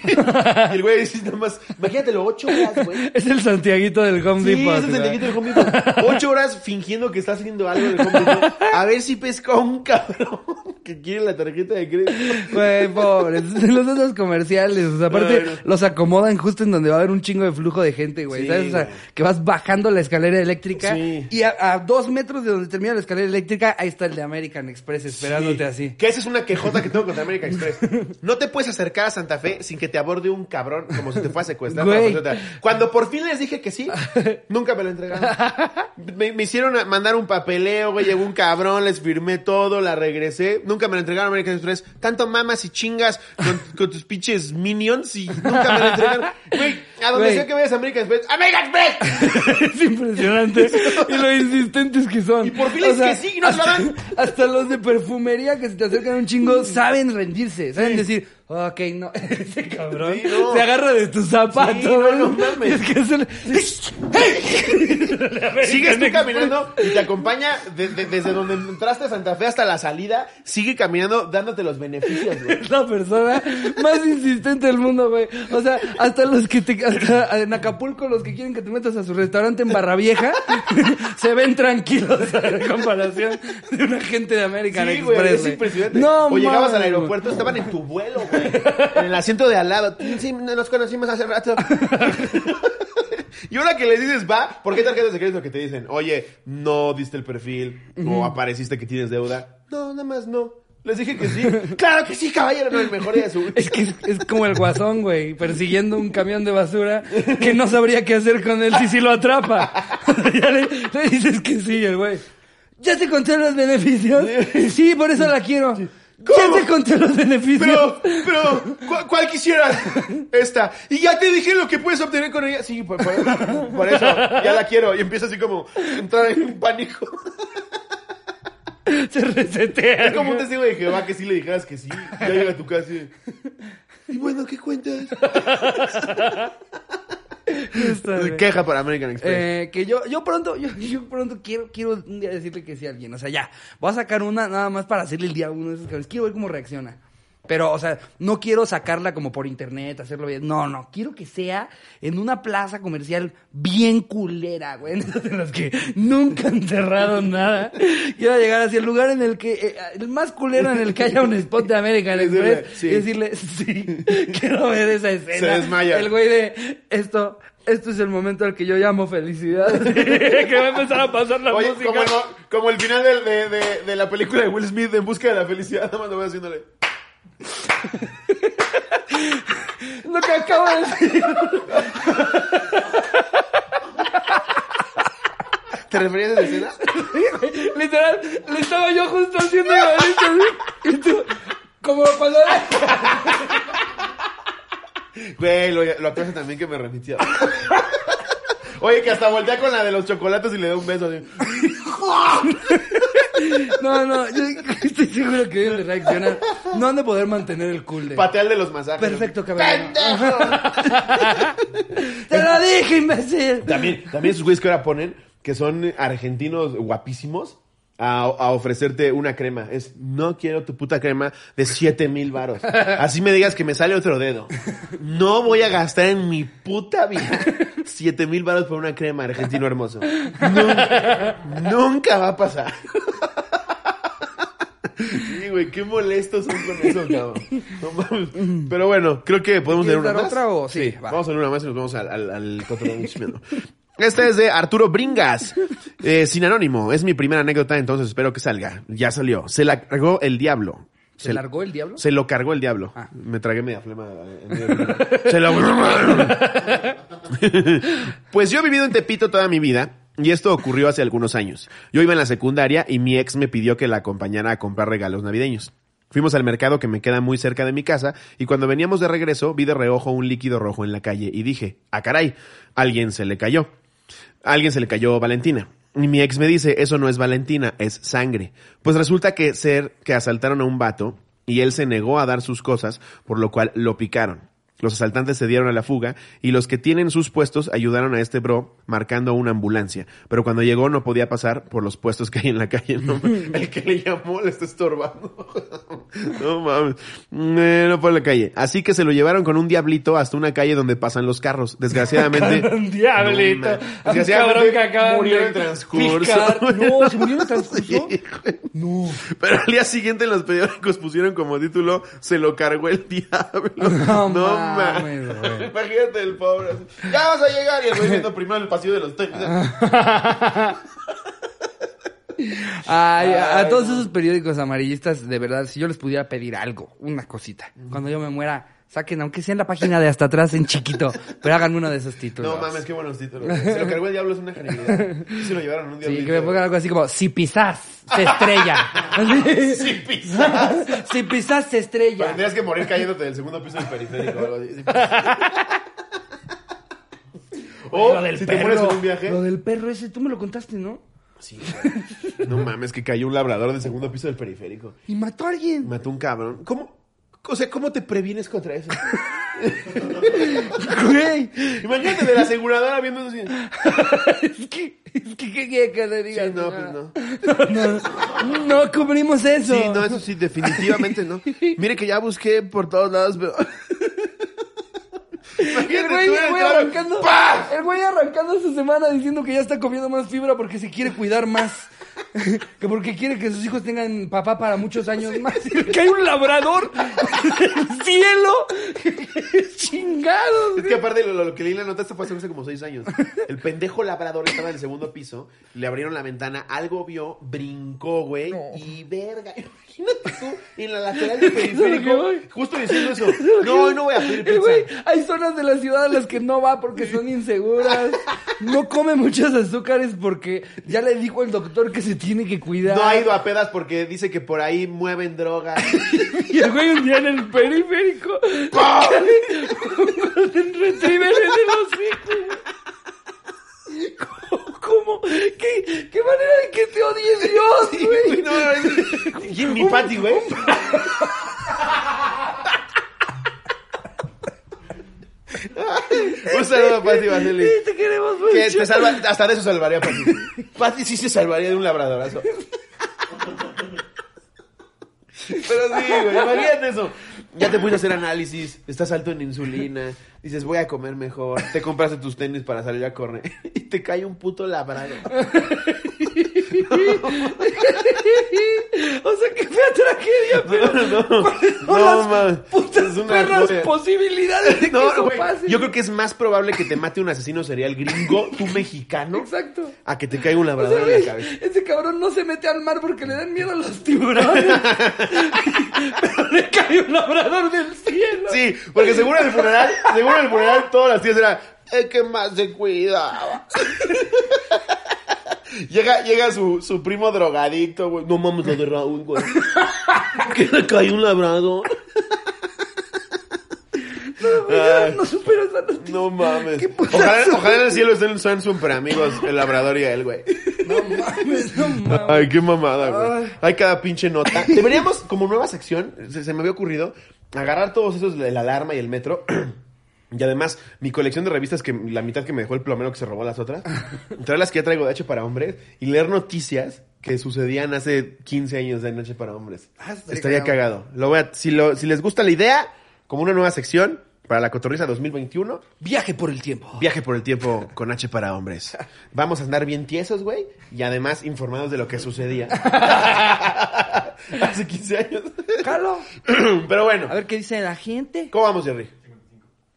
el güey dice nada más. Imagínatelo, ocho horas, güey. [laughs] Es el Santiaguito del Home Sí, Depot. ese es el. Santiaguito del Home Depot. Ocho horas fingiendo que está haciendo algo del Home Depot. A ver si pesca un cabrón que quiere la tarjeta de crédito. Güey, pobres. Los otros comerciales. O sea, aparte, los acomodan justo en donde va a haber un chingo de flujo de gente, güey. Sí, ¿Sabes? O sea, güey. que vas bajando la escalera eléctrica. Sí. Y a, a dos metros de donde termina la escalera eléctrica, ahí está el de American Express esperándote Sí. así. Que esa es una quejota que tengo contra American Express. No te puedes acercar a Santa Fe sin que te aborde un cabrón como si te fuera a secuestrar. Güey. Cuando por fin les dije que sí, nunca me lo entregaron. Me, me hicieron mandar un papeleo, güey, llegó un cabrón, les firmé todo, la regresé. Nunca me lo entregaron American Express. Tanto mamas y chingas con, con tus pinches minions y nunca me lo entregaron. Güey, a donde sea que vayas a American Express, ¡American Express! [laughs] es impresionante. y lo insistentes que son. Y por fin les que sí, y nos lo hasta, dan. [laughs] hasta los de perfumería que se te acercan un chingo saben rendirse. Saben decir, ok, no, [laughs] ese cabrón Sí, no. se agarra de tus zapatos. Sí, no, no mames. Es que es el... [laughs] Sigues tú caminando y te acompaña de- de- desde donde entraste a Santa Fe hasta la salida. Sigue caminando dándote los beneficios, güey. Es la persona más insistente del mundo, güey. O sea, hasta los que te, hasta en Acapulco, los que quieren que te metas a su restaurante en Barra Vieja, [laughs] se ven tranquilos a la comparación de un agente de American Sí, güey, es impresionante. No, o llegabas mames, al aeropuerto, estaban en tu vuelo, güey. En el asiento de al lado. Sí, nos conocimos hace rato. Y ahora que les dices, va, ¿por qué tarjetas de crédito que te dicen? Oye, no diste el perfil, o apareciste que tienes deuda. No, nada más no. Les dije que sí. [laughs] claro que sí, caballero, no, el mejor día de su... [laughs] Es que es, es como el guasón, güey, persiguiendo un camión de basura que no sabría qué hacer con él si sí lo atrapa. [laughs] ya le, le dices que sí, el güey. ¿Ya te conté los beneficios? Sí, por eso la quiero. Ya ¿Cómo? te conté los beneficios. Pero, pero, ¿cuál, cuál quisieras? Esta. Y ya te dije lo que puedes obtener con ella. Sí, por, por- por eso, ya la quiero. Y empieza así como a entrar en un pánico. Se resetea. Es como un testigo de Jehová que si le dijeras que sí. Ya llega a tu casa y... Y bueno, ¿qué cuentas? [laughs] Queja para American Express. Eh, que yo, yo pronto, yo, [laughs] yo pronto quiero, quiero un día decirle que sí a alguien. O sea, ya, voy a sacar una nada más para hacerle el día a uno de esos cabrones. Quiero ver cómo reacciona. Pero, o sea, no quiero sacarla como por internet, hacerlo bien. No, no, quiero que sea en una plaza comercial bien culera, güey. [laughs] En las que nunca han cerrado nada. Quiero llegar hacia el lugar en el que, eh, el más culero en el que haya un spot de American Express. sí. Y decirle, sí, quiero ver esa escena. Se desmaya. El güey de, esto, esto es el momento al que yo llamo felicidad. [laughs] que va a empezar a pasar la Oye, música. como el, como el final de, de, de- de la película de Will Smith en busca de la felicidad, nada más lo voy haciéndole. Lo que acabo de decir. ¿Te referías a esa escena? Literal, le estaba yo justo haciendo igualito. así, Y tú, como cuando... Güey, lo, lo actuaste también que me remitió. Oye, que hasta voltea con la de los chocolates y le da un beso. así. No, no, yo estoy seguro que deben de reaccionar. No han de poder mantener el cool de... Patea el de los masajes. Perfecto, caballero. ¡Te lo dije, imbécil! También, también esos güeyes que ahora ponen, que son argentinos guapísimos, a, a ofrecerte una crema. Es, no quiero tu puta crema de 7 mil varos. Así me digas que me sale otro dedo. No voy a gastar en mi puta vida 7 mil varos por una crema, argentino hermoso. Nunca, nunca va a pasar. Sí, güey, qué molestos son con eso, cabrón. No. Pero bueno, creo que podemos tener ¿Quieres una dar más. otra o- sí, va. Vamos a tener una más y nos vamos al, al, al Esta es de Arturo Bringas, eh, sin anónimo. Es mi primera anécdota, entonces espero que salga. Ya salió. Se la cargó el diablo. ¿Se largó el diablo? Se lo cargó el diablo. Ah. Me tragué media flema. eh, Se lo... [laughs] pues yo he vivido en Tepito toda mi vida y esto ocurrió hace algunos años. Yo iba en la secundaria y mi ex me pidió que la acompañara a comprar regalos navideños. Fuimos al mercado que me queda muy cerca de mi casa y cuando veníamos de regreso vi de reojo un líquido rojo en la calle y dije, ah caray, alguien se le cayó. Alguien se le cayó Valentina. Y mi ex me dice, eso no es Valentina, es sangre. Pues resulta que ser que asaltaron a un vato y él se negó a dar sus cosas, por lo cual lo picaron. Los asaltantes se dieron a la fuga y los que tienen sus puestos ayudaron a este bro marcando una ambulancia. Pero cuando llegó no podía pasar por los puestos que hay en la calle. No, [laughs] el que le llamó le está estorbando. [laughs] No mames. Eh, no por la calle. Así que se lo llevaron con un diablito hasta una calle donde pasan los carros. Desgraciadamente. [laughs] Un diablito. No, Desgraciadamente que murió de en transcurso. picar. No, ¿se murió en transcurso? Sí. No. Pero al día siguiente en los periódicos pusieron como título Se lo cargó el diablo. No mames, [laughs] güey. Imagínate el pobre. así, Ya vas a llegar y el güey viendo primero el pasillo de los tenis. [laughs] Ay, a, todos no. esos periódicos amarillistas, de verdad, si yo les pudiera pedir algo, una cosita, cuando yo me muera, saquen, aunque sea en la página de hasta atrás en chiquito, pero hagan uno de esos títulos. No mames, qué buenos títulos. Se lo cargó el diablo es una genialidad. Sí, se lo llevaron un día. Sí, que me pongan algo así como, si pisas, se estrella. [laughs] Si pisas. [laughs] si pisas, se estrella. Tendrías que morir cayéndote del segundo piso del periférico o algo así. [laughs] O Lo del si te perro, mueres en un viaje. Lo del perro ese, tú me lo contaste, ¿no? Sí. No mames, que cayó un labrador del segundo piso del periférico. Y mató a alguien. Mató un cabrón. ¿Cómo? O sea, ¿cómo te previenes contra eso? [laughs] Güey. Imagínate de la aseguradora viendo eso así. [laughs] Es que, es que, ¿qué quiere que le diga? Sí, no, pues no. no. No cubrimos eso. Sí, no, eso sí, definitivamente no. Mire que ya busqué por todos lados, pero... [laughs] El güey, el güey arrancando, el güey arrancando su semana diciendo que ya está comiendo más fibra porque se quiere cuidar más. [laughs] que porque quiere que sus hijos tengan papá para muchos años más. [laughs] Que hay un labrador del cielo. [laughs] Chingados. Es que aparte lo, lo que leí en la nota, esto fue hace como seis años. El pendejo labrador estaba en el segundo piso, le abrieron la ventana, algo vio, brincó, güey, y verga. Imagínate tú en la lateral del [laughs] periférico, justo diciendo eso. [laughs] No, hoy no voy a pedir El pizza. güey, hay zonas de la ciudad a las que no va porque son inseguras. No come muchos azúcares porque ya le dijo el doctor que se tiene que cuidar. No ha ido a pedas porque dice que por ahí mueven drogas. [laughs] Y el güey un día en el periférico. en retriever en el hocico. ¿Cómo? ¿Qué, ¿Qué manera de que te odie Dios, güey? No, es- y mi Patty, güey. [laughs] Un saludo a Patty Vasily. Te queremos mucho. Que te salva, hasta de eso salvaría Patty. Patty [laughs] sí se salvaría de un labradorazo. Pero sí, güey, imagínate eso. Ya te a hacer análisis, estás alto en insulina, dices voy a comer mejor, te compraste tus tenis para salir a correr [laughs] y te cae un puto labrador. [laughs] [laughs] O sea, qué fea tragedia, pero No, ¿cuáles son no, las man. putas Es una perras joya. posibilidades de [laughs] que No, eso güey, pase? yo creo que es más probable que te mate un asesino serial gringo, tú mexicano, Exacto. a que te caiga un O sea, labrador en la cabeza. ese cabrón no se mete al mar porque le dan miedo a los tiburones. [laughs] Pero le cae un labrador del cielo. Sí, porque seguro en el funeral, seguro en el funeral todas las tías eran, es que más se cuidaba. Llega, llega su, su primo drogadicto, güey. No mames, lo de Raúl, güey. [laughs] Que le cayó un labrador. Güey, Ay. no superas noticia. No mames. Ojalá, ojalá en el cielo estén, sean super amigos el labrador y él, güey. No mames, no mames. Ay, qué mamada, güey. Ay. Hay cada pinche nota. Deberíamos, como nueva sección, se, se me había ocurrido, agarrar todos esos de la alarma y el metro. [clears throat] Y además, mi colección de revistas, que la mitad que me dejó el plomero que se robó las otras, [laughs] traer las que ya traigo de H para hombres y leer noticias que sucedían hace 15 años de Noche para hombres. Ah, estaría cagado. Lo voy a, si, lo, si les gusta la idea, como una nueva sección para la Cotorriza 2021, Viaje por el tiempo. Viaje por el tiempo con H para hombres. Vamos a andar bien tiesos, güey, y además informados de lo que sucedía. [laughs] Hace 15 años. Jalo. [clears throat] Pero bueno, A ver qué dice la gente. ¿cómo vamos, Jerry?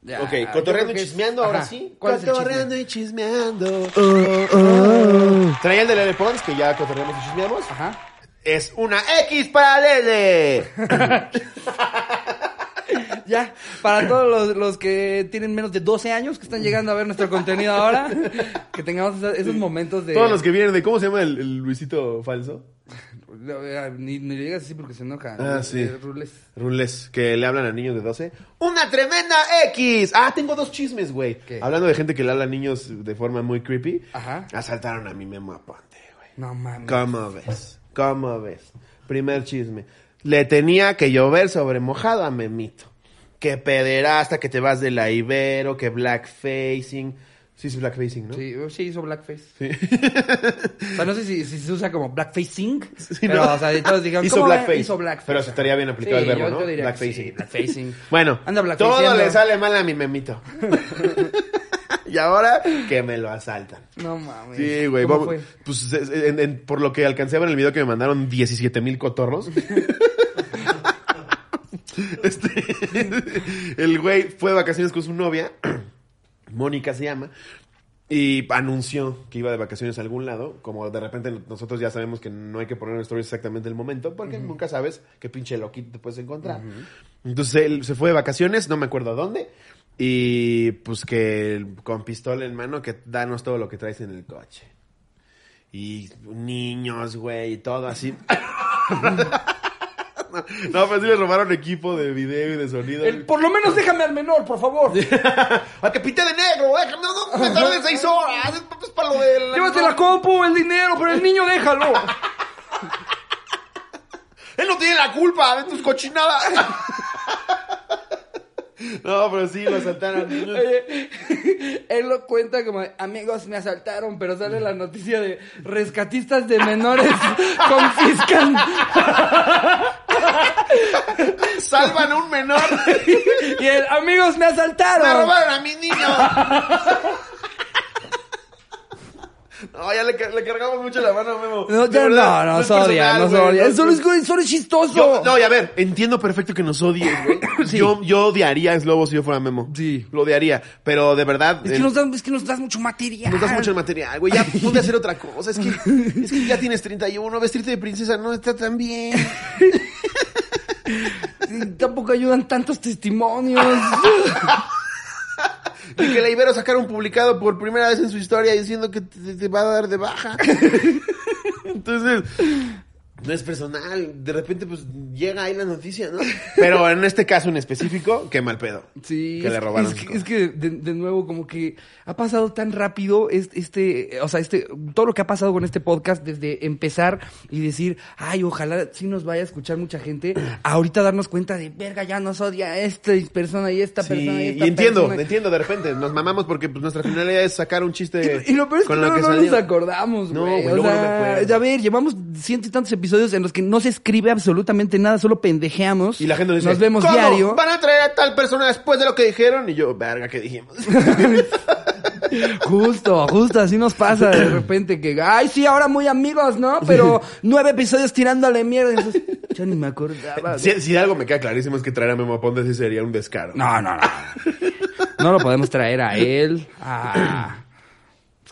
Ya, ok, cotorreando y es- chismeando, ahora Ajá. sí. ¿Cuál es el chisme? cotorreando y chismeando. Oh, Traía el de Lele Pons, que ya cotorreamos y chismeamos. Ajá. Es una X para Lele. [laughs] Ya, para todos los, los que tienen menos de 12 años que están llegando a ver nuestro contenido ahora, que tengamos esos, esos momentos de... Todos los que vienen de, ¿cómo se llama el, el Luisito falso? Ni, ni le digas así porque se enoja. Ah, sí. Eh, Rules. Rules, que le hablan a niños de 12. ¡Una tremenda X! Ah, tengo dos chismes, güey. ¿Qué? Hablando de gente que le habla a niños de forma muy creepy. Ajá. Asaltaron a mi Memo Aponte, güey. No mames. ¿Cómo ves? ¿Cómo ves? Primer chisme. Le tenía que llover sobre mojado a Memito. Que pederasta, que te vas de la Ibero, que blackfacing. Sí, sí, blackfacing, ¿no? Sí, sí hizo blackface. Sí. O sea, no sé si, si se usa como blackfacing, Sí, pero, ¿no? o sea, todos dijeron, Hizo ¿cómo blackface. Hizo blackface. Pero estaría bien aplicado Sí, el verbo, yo- ¿no? yo diría Blackfacing. sí, blackfacing. Bueno, Anda todo le sale mal a mi memito. [laughs] y ahora que me lo asaltan. No mames. Sí, güey. ¿Cómo vamos- fue? Pues en- en- por lo que alcancé a ver en el video que me mandaron 17 mil cotorros. [laughs] [laughs] Este, el güey fue de vacaciones con su novia, Mónica se llama, y anunció que iba de vacaciones a algún lado. Como de repente nosotros ya sabemos que no hay que poner en stories exactamente el momento, porque nunca sabes qué pinche loquito te puedes encontrar. Entonces él se fue de vacaciones, no me acuerdo a dónde, y pues que con pistola en mano, que danos todo lo que traes en el coche. Y niños, güey, y todo así. [laughs] [laughs] No, pero sí le robaron equipo de video y de sonido. El- por lo menos déjame al menor, por favor. [laughs] ¡A que pinte de negro! déjame, No, no, me seis horas. Es, es para lo del... Llévate la compu, el dinero, pero el niño déjalo. [laughs] Él no tiene la culpa de tus cochinadas. No, pero sí, lo asaltaron. [laughs] Oye, él lo cuenta como, amigos, me asaltaron, pero sale la noticia de rescatistas de menores [laughs] confiscan Salvan a un menor. [laughs] y el, amigos, me Me asaltaron. robaron a mi niño. No, ya le, le cargamos mucho la mano a Memo. No, ya verdad, no, no, es se odia, personal, no se güey, odia. no Solo es- solo es chistoso. Yo, no, y a ver, entiendo perfecto que nos odies, güey. [laughs] Sí. Yo, yo odiaría a Slobo si yo fuera Memo. Sí. Lo odiaría. Pero de verdad. Es que, el- nos das, es que nos das mucho material. nos das mucho material, güey. Ya [laughs] ponte a hacer otra cosa. Es que, es que ya tienes 31. Vestirte de princesa no está tan bien. [laughs] Tampoco ayudan tantos testimonios. [laughs] Y que la Ibero sacara un publicado por primera vez en su historia diciendo que te, te va a dar de baja. [laughs] Entonces, no es personal. De repente, pues, llega ahí la noticia, ¿no? [laughs] Pero en este caso en específico, qué mal pedo. Sí, Que le robaron es que, es que de, de nuevo como que ha pasado tan rápido este, este, o sea, este, todo lo que ha pasado con este podcast desde empezar y decir, ay, ojalá sí nos vaya a escuchar mucha gente, [clears throat] ahorita darnos cuenta de, verga, ya nos odia esta persona y esta Sí, persona y y entiendo, persona. entiendo de repente. Nos mamamos porque pues, nuestra finalidad es sacar un chiste. Y, y lo peor es que no, que no nos acordamos, No, güey. o no me ya ver, llevamos ciento y tantos episodios en los que no se escribe absolutamente nada, solo pendejeamos. Y la gente nos dice, Nos vemos "¿Cómo? diario. ¿Van a traer a tal persona después de lo que dijeron? Y yo, verga, ¿qué dijimos? [laughs] Justo, justo, así nos pasa de repente que, ay, sí, ahora muy amigos, ¿no? Pero nueve episodios tirándole mierda. Entonces, yo ni me acordaba. si, si algo me queda clarísimo es que traer a Memo Aponte sí sería un descaro. No, no, no. No lo podemos traer a él. a-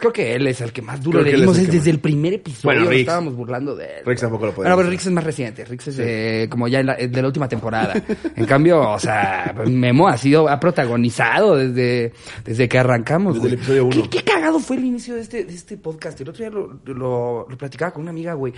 Creo que él es el que más duro Creo le dimos el desde más. el primer episodio. Bueno, Rix. estábamos burlando de él. Rix tampoco lo podemos Bueno, pero. Rix es más reciente. Rix es eh, como ya en la- de la última temporada. En cambio, o sea, Memo ha sido, ha protagonizado desde, desde que arrancamos. Desde el episodio uno. ¿Qué, qué cagado fue el inicio de este, de este podcast. El otro día lo, lo, lo platicaba con una amiga, güey.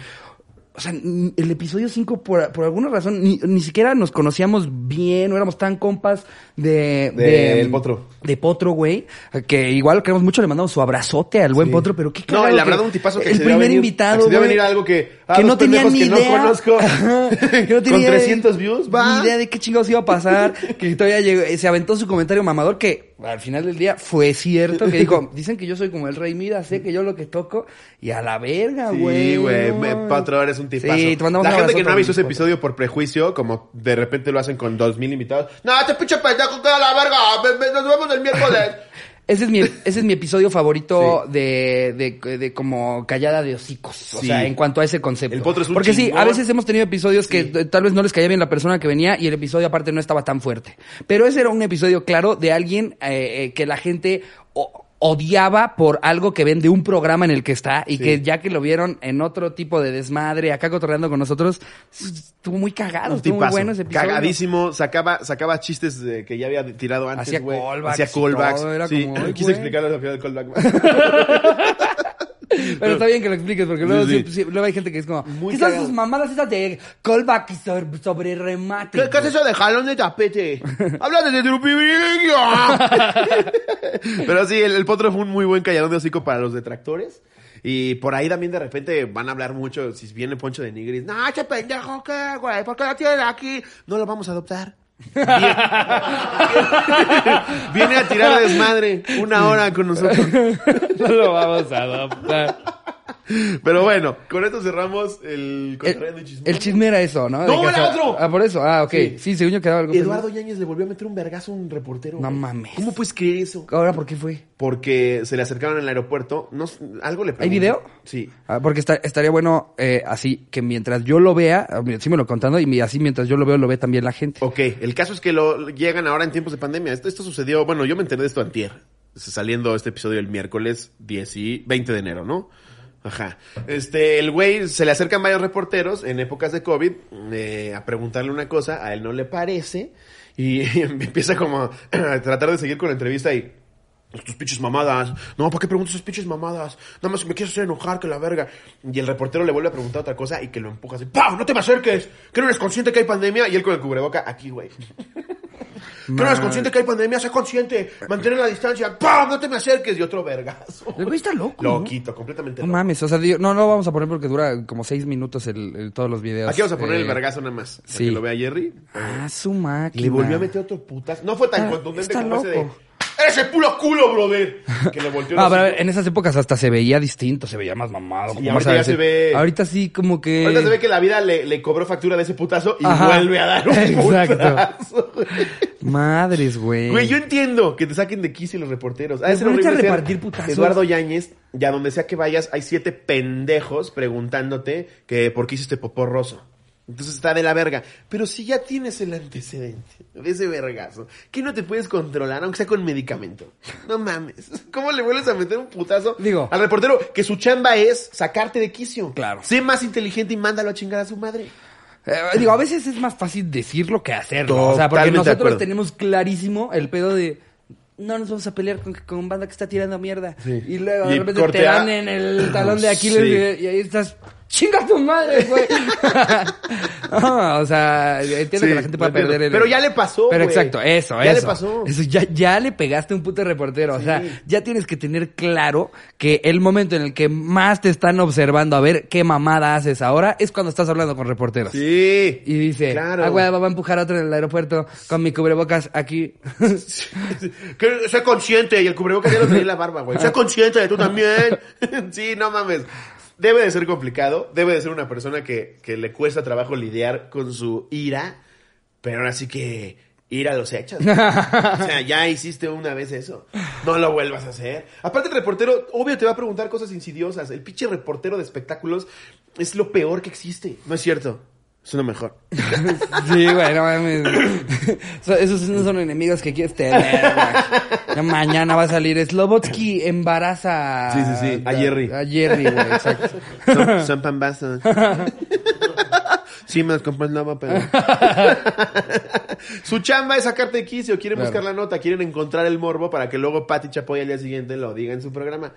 O sea, el episodio 5, por, por alguna razón, ni, ni siquiera nos conocíamos bien, no éramos tan compas de... Del Potro. De Potro, güey. Que igual queremos mucho, le mandamos su abrazote al buen Potro, pero qué No, la verdad, un tipazo que El a primer venir- invitado, accedió a güey, venir a algo que- a que dos no tenía ni que no idea. conozco. Ajá, [laughs] que no [laughs] Con tenía 300 views, va. Ni idea de qué chingados iba a pasar. que todavía llegó, se aventó su comentario mamador que al final del día fue cierto. Que dijo, [laughs] dicen que yo soy como el rey Mida, sé que yo lo que toco. Y a la verga, güey. Sí, güey, no mames. Patro, eres un tipazo. Sí, te mandamos La gente que no ha visto ese episodio por prejuicio, como de repente lo hacen con dos mil invitados. No, este pinche pendejo queda la verga. ve- ve- Nos vemos el miércoles. [laughs] Ese es mi, ese es mi episodio favorito Sí. de, de, de como callada de hocicos. O Sí. sea, en cuanto a ese concepto. El Potro es un Porque sí, a veces hemos tenido episodios que tal vez no les caía bien la persona que venía y el episodio aparte no estaba tan fuerte. Pero ese era un episodio claro de alguien eh, eh, que la gente o- odiaba por algo que ven de un programa en el que está y Sí. que ya que lo vieron en otro tipo de desmadre, acá cotorreando con nosotros, estuvo muy cagado, Un estuvo muy bueno ese episodio. Cagadísimo, sacaba, sacaba chistes que ya había tirado antes, Hacía callbacks Hacía callbacks. todo, era sí, como, quise explicarles lo que era el callback. [laughs] [laughs] Pero está bien que lo expliques, porque luego, Sí, luego hay gente que es como, Muy ¿qué son cagado. sus mamadas esas de callback y sobre, sobre remate? ¿Qué, qué es eso de jalón de tapete? [laughs] Hablas de tu privilegio. [laughs] Pero sí, el, el potro fue un muy buen calladón de hocico para los detractores. Y por ahí también de repente van a hablar mucho, si viene Poncho de Nigris, no, ese pendejo, ¿qué, güey? ¿Por qué lo tienen aquí? No lo vamos a adoptar. Viene, a tirar desmadre una hora con nosotros. [laughs] no lo vamos a adoptar. Pero bueno, con esto cerramos el El, chismón. el chisme era eso, ¿no? ¡No, que era otro! Ah, por eso. Ah, ok. Sí, Sí. según yo quedaba algo. Eduardo Yáñez le volvió a meter un vergazo a un reportero. No güey. mames. ¿Cómo puedes creer eso? ¿Ahora por qué fue? Porque se le acercaron en el aeropuerto. No, algo le ¿Hay video? Sí. Ah, porque está- estaría bueno eh, así, que mientras yo lo vea, ah, sí me lo contando, y así mientras yo lo veo, lo ve también la gente. Ok, el caso es que lo llegan ahora en tiempos de pandemia. Esto, esto sucedió, bueno, yo me enteré de esto antier. Saliendo este episodio el miércoles 10 y 20 de enero, ¿no? Ajá. Este, el güey, se le acercan varios reporteros en épocas de COVID eh, a preguntarle una cosa, a él no le parece, y, [laughs] empieza como [clears throat] a tratar de seguir con la entrevista y... Tus pinches mamadas. No, ¿para qué preguntas esas pinches mamadas? Nada más me quieres hacer enojar que la verga. Y el reportero le vuelve a preguntar otra cosa y que lo empuja así. ¡Pau! ¡No te me acerques! ¿Que no eres consciente que hay pandemia? Y él con el cubreboca aquí, güey. [laughs] ¿Que no eres consciente que hay pandemia? Sé consciente. Mantener la distancia. ¡Pam! No te me acerques. Y otro vergazo. El güey está loco. ¿no? Loquito, completamente No loco. mames, o sea, no, no lo vamos a poner porque dura como seis minutos el, el- todos los videos. Aquí vamos a poner Eh, el vergazo nada más. Para sí. que lo vea Jerry. Ah, su máquina. Le volvió a meter otro putas. No fue tan Está- contundente está como ese de. ¡Eres el puro culo, brother! Que le volteó [laughs] los pero a ver, en esas épocas hasta se veía distinto, se veía más mamado. Sí, como ahorita más ya se ve- Ahorita sí, como que. Ahorita se ve que la vida le, le cobró factura de ese putazo y Ajá. vuelve a dar un [laughs] Exacto. putazo. Madres, güey. Güey, yo entiendo que te saquen de quicio los reporteros. Pero ser ponerte a repartir putazos. Eduardo Yáñez, ya donde sea que vayas, hay siete pendejos preguntándote que por qué hiciste popó roso. Entonces está de la verga. Pero si ya tienes el antecedente de ese vergazo, que no te puedes controlar, aunque sea con medicamento. No mames. ¿Cómo le vuelves a meter un putazo Digo. al reportero que su chamba es sacarte de quicio? Claro. Sé más inteligente y mándalo a chingar a su madre. Eh, digo, a veces es más fácil decirlo que hacerlo. O sea, porque nosotros tenemos clarísimo el pedo de. No nos vamos a pelear con, con banda que está tirando mierda. Sí. Y luego de repente te dan en el talón de Aquiles Sí. y, y ahí estás. ¡Chinga tu madre, güey! [laughs] no, o sea, entiendo Sí, que la gente puede perder el... Pero ya le pasó, Pero güey. exacto, eso, Ya eso. le pasó. Eso, ya, ya le pegaste un puto reportero. O sea, ya tienes que tener claro que el momento en el que más te están observando a ver qué mamada haces ahora es cuando estás hablando con reporteros. Sí. Y dice, Claro. ah, güey, va a empujar a otro en el aeropuerto con mi cubrebocas aquí. [laughs] Que sé consciente, y el cubrebocas ya lo tenía en la barba, güey. [laughs] Sé consciente, tú también. sí, no mames. Debe de ser complicado, debe de ser una persona que, que le cuesta trabajo lidiar con su ira, pero ahora sí que ir a los hechos. [laughs] o sea, ya hiciste una vez eso. No lo vuelvas a hacer. Aparte, el reportero, obvio, te va a preguntar cosas insidiosas. El pinche reportero de espectáculos es lo peor que existe. No es cierto. Es lo mejor. [laughs] sí, güey, no mames. [laughs] So- Esos no son enemigos que quieres tener, güey. [laughs] Mañana va a salir Slobotsky embaraza. Sí, sí, sí, a Jerry. A Jerry, güey, exacto. Son, son pambazos. Sí, me las compré nueva, pero... [laughs] Su chamba es sacarte de quicio. Quieren Claro. buscar la nota, quieren encontrar el morbo para que luego Pati Chapoy al día siguiente lo diga en su programa.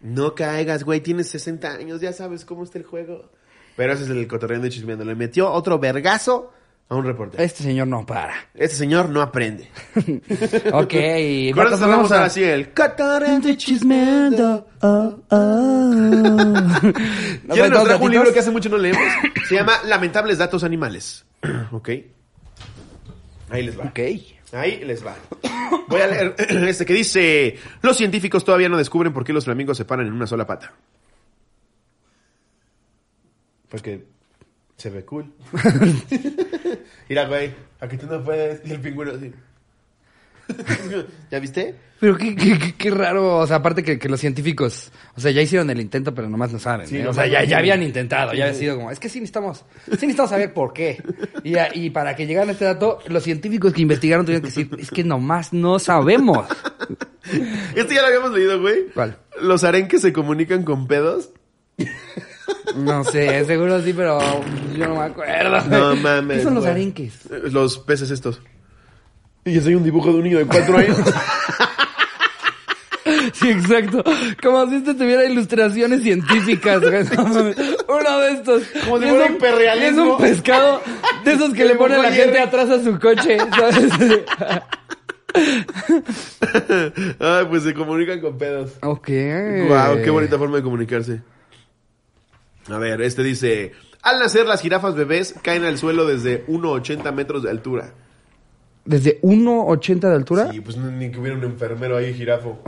No caigas, güey, tienes 60 años, ya sabes cómo está el juego. Pero ese es el cotorreando y chismeando. Le metió otro vergazo a un reportero. Este señor no para. Este señor no aprende. [laughs] Ok. [laughs] Con eso el cotorreando y chismeando. Oh, oh. ¿Nos Yo nos trajo un libro que hace mucho no leemos. Se llama Lamentables Datos Animales. [clears throat] ok. Ahí les va. Ok. Ahí les va. Voy a leer [clears throat] este que dice: Los científicos todavía no descubren por qué los flamingos se paran en una sola pata. Porque se ve cool. [laughs] Mira, güey, aquí tú no puedes. Y el pingüino así. [laughs] ¿Ya viste? Pero qué, qué, qué- qué raro, o sea, aparte que, que los científicos, o sea, ya hicieron el intento, pero nomás no saben. Sí, ¿eh? O sea, ya, ya habían intentado, ya había sido como, es que sí necesitamos, sí necesitamos saber por qué. Y, y para que llegaran a este dato, los científicos que investigaron tuvieron que decir, es que nomás no sabemos. [laughs] Este ya lo habíamos leído, güey. ¿Cuál? Los arenques se comunican con pedos. No sé, seguro sí, pero yo no me acuerdo. No mames. ¿Qué son los güey. arenques? Los peces estos. Y yo soy un dibujo de un niño de cuatro años. [laughs] Sí, exacto. Como si este tuviera ilustraciones científicas. güey. No mames. Uno de estos. Como si Y fuera es un- hiperrealismo. pescado de esos que [laughs] le pone la gente atrás a su coche. ¿sabes? Ay, [laughs] pues se comunican con pedos. ok. Wow, qué bonita forma de comunicarse. A ver, este dice, al nacer las jirafas bebés caen al suelo desde 1,80 metros de altura. ¿Desde 1,80 de altura? Sí, pues ni que hubiera un enfermero ahí jirafo.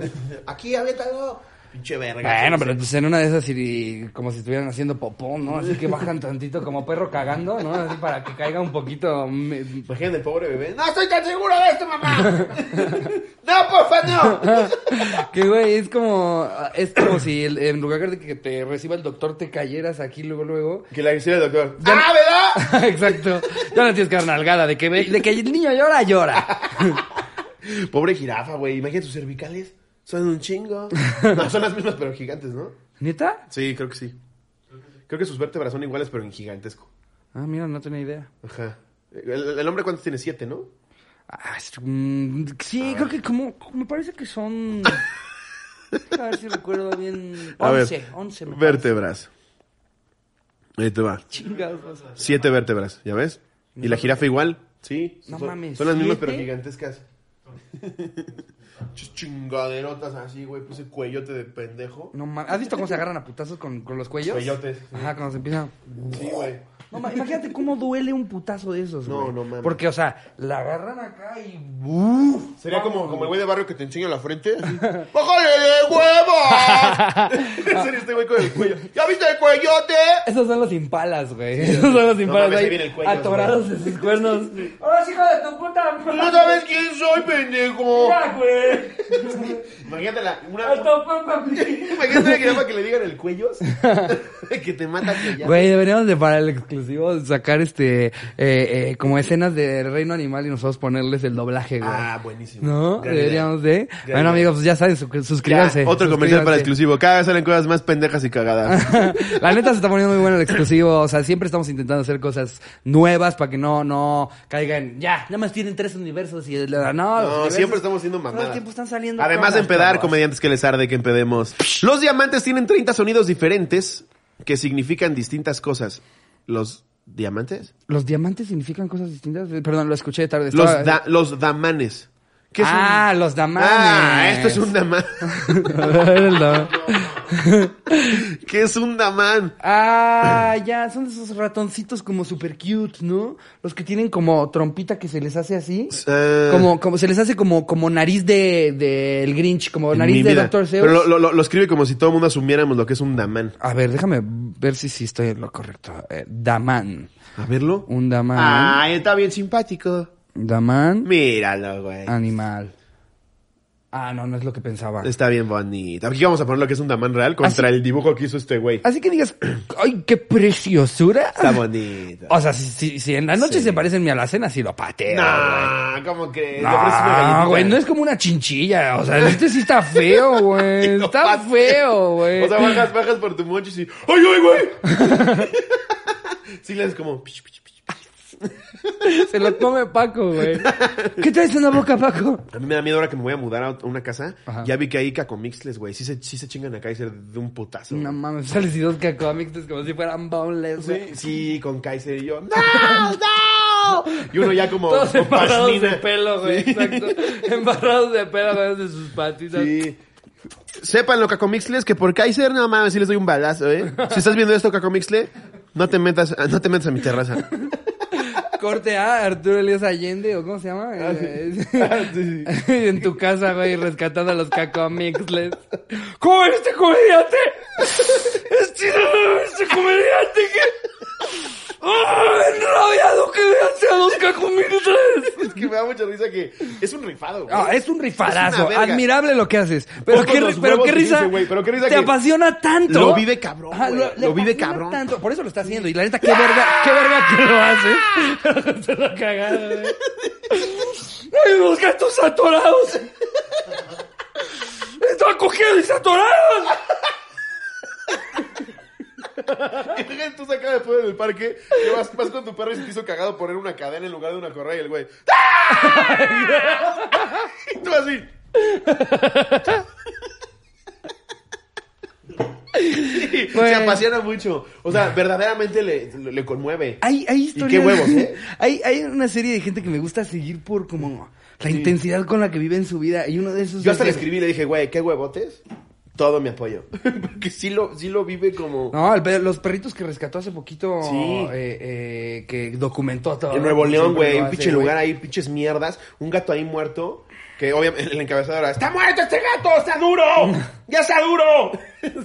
[laughs] Aquí, aviéntalo. Pinche verga. Bueno, pero pues en una de esas y como si estuvieran haciendo popó, ¿no? Así que bajan tantito como perro cagando, ¿no? Así para que caiga un poquito. me- Imagínate el pobre bebé. No estoy tan seguro de esto, mamá. [laughs] no, porfa, no. [laughs] Que güey, es como es como si el- en lugar de que te reciba el doctor te cayeras aquí luego luego. que la hiciera el doctor. Ya- ¡Ah, verdad! [laughs] Exacto. Ya no tienes que dar nalgada de que ve- de que el niño llora, llora. Pobre jirafa, güey. Imagínate sus cervicales. Son un chingo. [laughs] No, son las mismas, pero gigantes, ¿no? ¿Neta? Sí, creo que sí. Creo que sus vértebras son iguales, pero en gigantesco. Ah, mira, no tenía idea. Ajá. El, el hombre, ¿cuántos tiene? Siete, ¿no? Ah, es- mm, sí, creo que como me parece que son [laughs] a ver si recuerdo bien. A ver. 11, 11 me parece. Vértebras. Ahí te va. Chingados. Siete vértebras, ¿ya ves? ¿Y la jirafa igual? Sí. No son, mames, Son las mismas, ¿siete? pero gigantescas. [laughs] Chingaderotas así, güey. Puse cuellote de pendejo. No ma- ¿Has visto cómo se agarran a putazos con, con los cuellos? Cuellotes, sí. Ajá, cuando se empiezan. Sí, güey. No, ma- imagínate cómo duele un putazo de esos, No, güey. no mames. Porque, o sea, la agarran acá y. ¡Uf! Sería como, como el güey de barrio que te enseña la frente. así, ¡Bájale de huevos! en serio, este güey con el cuello. ¿Ya viste el cuellote? Esos son los impalas, güey. Esos son los impalas mames, ahí ahí viene el cuello, atorados en sus cuernos. ¡Ahora hijo de tu puta ¿No sabes quién soy, pendejo? Ya, güey! Imagínate la, una, papá. imagínate la jirafa que le digan el cuello. [laughs] que te mata que ya. Güey, deberíamos de para el exclusivo sacar este eh, eh, como escenas de Reino Animal y nosotros ponerles el doblaje, güey. Ah, buenísimo. ¿No? Gran Deberíamos idea. de. Gran Bueno, idea. amigos, pues ya saben, Ya, suscríbanse. otro comercial para exclusivo. Cada vez salen cosas más pendejas y cagadas. [laughs] La neta se está poniendo muy bueno el exclusivo. O sea, siempre estamos intentando hacer cosas nuevas para que no, no caigan. Ya, nada más tienen tres universos y no, No, universos siempre estamos el mamadas. tiempo están saliendo. Además de empedar, comediantes que les arde que empedemos. Los diamantes tienen 30 sonidos diferentes que significan distintas cosas. ¿Los diamantes? ¿Los diamantes significan cosas distintas? Perdón, lo escuché tarde. Los, da- los damanes. ¿Qué es un- ah, los damanes. Ah, esto es un damán. [laughs] El dam- ¿Qué es un damán? Ah, ya, son de esos ratoncitos como super cute, ¿no? Los que tienen como trompita que se les hace así. Como, como se les hace como, como nariz de, del Grinch, como nariz de. Dr. Seuss. Pero lo, lo- lo- escribe como si todo el mundo asumiéramos lo que es un damán. A ver, déjame ver si sí estoy en lo correcto. Eh, Daman. A verlo. Un damán. Ay, está bien simpático. Damán. Míralo, güey. Animal. Ah, no, no es lo que pensaba. Está bien bonito. Aquí vamos a poner lo que es un damán real contra Así- el dibujo que hizo este güey. Así que digas, [clears throat] ¡ay, qué preciosura! Está bonito. [laughs] O sea, si, si, si en la noche Sí. se parecen mi alacena, sí lo pateo. No, ¿cómo crees? Le ofreces una No, güey, no es como una chinchilla. O sea, este sí está feo, [laughs] güey. Lo Está feo, güey. O sea, bajas, bajas por tu moncho y. ¡Ay, ay, güey! [laughs] sí le haces como... [laughs] Se lo come Paco, güey. ¿Qué traes en la boca, Paco? A mí me da miedo ahora que me voy a mudar a una casa. Ajá. Ya vi que hay cacomixles, güey. Sí se, sí se chingan a Kaiser de un putazo. No mames, sales y dos cacomixes como si fueran boneless, güey. Sí, sí, con Kaiser y yo. [laughs] ¡No! ¡No! Y uno ya como Todos con embarrados de pelo, güey. Sí. Exacto. [laughs] Embarrados de pelo, güey, de sus patitas. Sí. Sepan lo cacomixles que por Kaiser, no mames, sí les doy un balazo, ¿eh? Si estás viendo esto, cacomixle, no te metas, no te metas a mi terraza. Corte A, Arturo Elías Allende, o cómo se llama? Eh, Ah, sí, [laughs] [laughs] en tu casa, güey, rescatando a los cacomixles. [laughs] ¿Cómo es este comediante? Este, este comediante que... ¡Ah, enrabiado que los cacomixles! [laughs] Es que me da mucha risa que es un rifado, güey. Ah, es un Es rifadazo, verga. admirable lo que haces. Pero qué, pero risa, dice, güey, pero qué risa te apasiona tanto. lo vive cabrón, Ajá, lo, vive cabrón. tanto. Por eso lo está haciendo. Y la neta, qué verga, qué verga que lo haces. [laughs] Se lo cagado, güey. ¡Ay, los gatos atorados! ¡Estaba cogiendo y se atoraron! [laughs] Y tú sacas después del parque, que vas, vas con tu perro y se te hizo cagado poner una cadena en lugar de una correa y el güey. [laughs] y tú así. [laughs] Sí, se apasiona mucho. O sea, verdaderamente le, le, conmueve. Hay, hay Y historias. qué huevos, ¿eh? Hay, hay una serie de gente que me gusta seguir por como la intensidad con la que vive en su vida. Y uno de esos. Yo hasta le es- escribí y le dije, güey, qué huevotes. Todo mi apoyo. [laughs] Porque sí lo, sí lo vive como. No, el los perritos que rescató hace poquito, Sí. eh, eh, que documentó todo. En Nuevo León, güey, un pinche lugar ahí, pinches mierdas. Un gato ahí muerto. Que obviamente [laughs] el encabezado era, ¡Está muerto este gato! ¡Está duro! [laughs] ¡Ya está duro!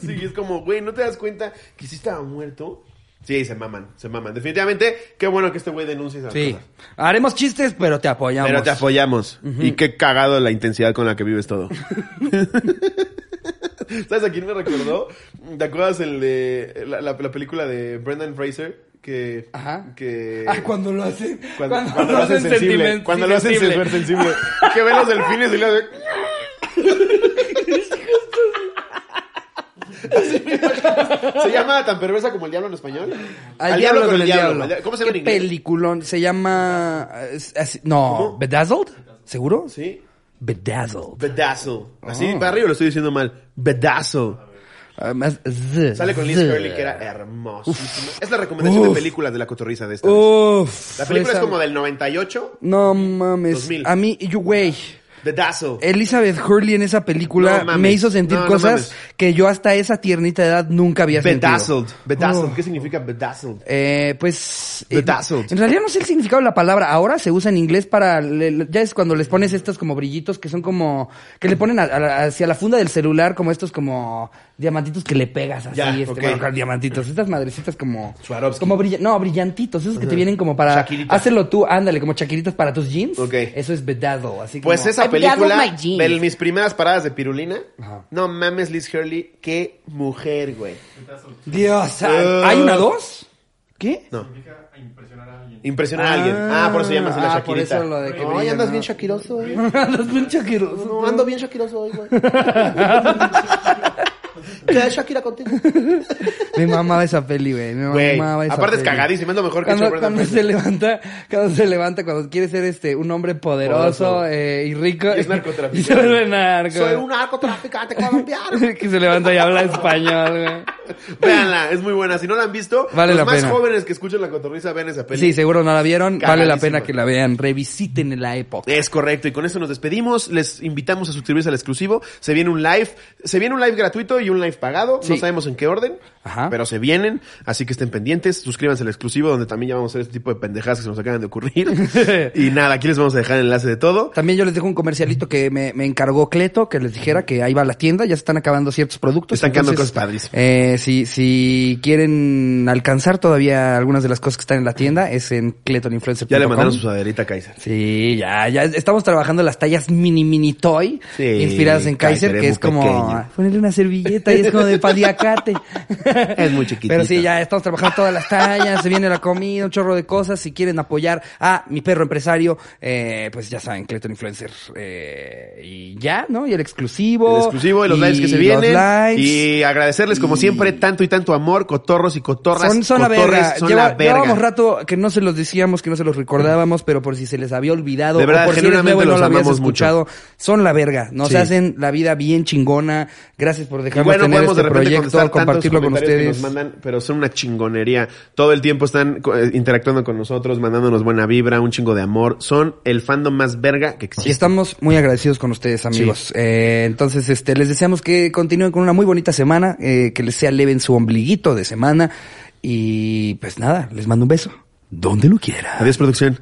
sí, es como, güey, ¿no te das cuenta que sí estaba muerto? Sí, se maman, se maman. Definitivamente, qué bueno que este güey denuncie esas Sí. cosas. Haremos chistes, pero te apoyamos. Pero te apoyamos. Y qué cagado la intensidad con la que vives todo. [laughs] ¿Sabes a quién me recordó? ¿Te acuerdas el de la, la- la película de Brendan Fraser? Que, Ajá. que [laughs] Ah, cuando lo hacen. cuando, cuando lo hacen sensible, cuando lo hacen sensible. sensible. que ve los delfines y le hace... Así [laughs] me imagino. Se llama tan perversa como el diablo en español. Al, diablo, con el diablo. ¿Cómo se llama ¿Qué en inglés? peliculón? Se llama... no, ¿Cómo? ¿Bedazzled? ¿Seguro? Sí. Bedazzled. Bedazzle. Así Oh. para arriba lo estoy diciendo mal. Bedazzle. Z, Sale con Liz z. Hurley, que era hermosísima. Es la recomendación Uf. de películas de la cotorriza de esta. Uf. La película esa- es como del 98. No mames. 2000. A mí, yo, güey. Bedazzle. Elizabeth Hurley en esa película No me hizo sentir No, no cosas. Que yo hasta esa tiernita edad nunca había Bedazzled. sentido. Bedazzled. Oh. ¿Qué significa bedazzled? Eh, pues... eh, Bedazzled. en realidad no sé el significado de la palabra. Ahora se usa en inglés para... ya es cuando les pones estos como brillitos que son como... Que le ponen a- hacia la funda del celular como estos como... Diamantitos que le pegas así. Ya, este, ok. bueno, ¿cuál diamantitos. Estas madrecitas como... Swarovski. Como brilla- No, brillantitos. Esos que te vienen como para... Shakiritas. Hazlo tú, ándale, como chaquiritas para tus jeans. Ok. Eso es bedazzle. Así Pues como, esa "I bedazzled película, my jeans". de mis primeras paradas de pirulina. Ajá. No mames, Liz Hurley. Qué mujer, güey. Dios, Uh. ¿hay una dos? ¿Qué? No. Significa impresionar a alguien. Impresionar a alguien. Ah, por eso se llama así la Ah, por Shakirita. eso lo de que Ay, brilla, andas ¿no? [laughs] bien shakiroso, güey. Andas bien chaquiroso. No, ando bien shakiroso hoy, güey. [laughs] ¿Qué es Shakira contigo? [laughs] Me mamaba esa peli, güey. Me Güey, mamaba esa aparte es peli. cagadísima, es lo mejor que ha Cuando, hecho Brendan cuando Fraser. se levanta, cuando se levanta, cuando quiere ser este un hombre poderoso Poderoso. eh, y rico. Y es narcotraficante. [laughs] Y se vuelve narco. Soy un narcotraficante colombiano. [laughs] que se levanta y habla español, güey. Véanla, es muy buena. Si no la han visto, Vale los la más pena. jóvenes que escuchan la cotorriza vean esa peli. Sí, seguro no la vieron. Vale la Cagadísima. pena que la vean. Revisiten la época. Es correcto, y con eso nos despedimos. Les invitamos a suscribirse al exclusivo. Se viene un live, se viene un live gratuito y un live pagado. Sí. No sabemos en qué orden, Ajá. pero se vienen, así que estén pendientes. Suscríbanse al exclusivo, donde también ya vamos a hacer este tipo de pendejadas que se nos acaban de ocurrir. [laughs] y nada, aquí les vamos a dejar el enlace de todo. También yo les dejo un comercialito que me, me encargó Cleto, que les dijera que ahí va la tienda, ya se están acabando ciertos productos. Están quedando cosas padrísimas. Eh, si, si quieren alcanzar todavía algunas de las cosas que están en la tienda, es en cletoninfluencer.com. Ya le mandaron su sudaderita a Kaiser. Sí, ya, ya estamos trabajando las tallas mini mini toy Sí, inspiradas en Kaiser, Kaiser que es es como pequeño. ponerle una servilleta y es como de paliacate. Es muy chiquitito. Pero sí, ya estamos trabajando todas las tallas, se viene la comida, un chorro de cosas. Si quieren apoyar a mi perro empresario, eh, pues ya saben, Cleton Influencer. Eh, y ya, ¿no? Y el exclusivo. El exclusivo y los lives que se vienen. Los lives. Y agradecerles como Y- siempre tanto y tanto amor, cotorros y cotorras. Son, son la verga. Son Lleva- la verga. Llevábamos rato que no se los decíamos, que no se los recordábamos, pero por si se les había olvidado, De verdad, o por si eres nuevo y no los lo habías escuchado, son la verga. Nos Sí. hacen la vida bien chingona. Gracias por dejarnos no tener podemos este de repente proyecto, compartirlo con ustedes. mandan, pero son una chingonería. Todo el tiempo están eh, interactuando con nosotros, mandándonos buena vibra, un chingo de amor. Son el fandom más verga que existe. Y estamos muy agradecidos con ustedes, amigos. Eh, entonces, este, les deseamos que continúen con una muy bonita semana, eh, que les sea leve en su ombliguito de semana. Y pues nada, les mando un beso. Donde lo quiera. Adiós, producción.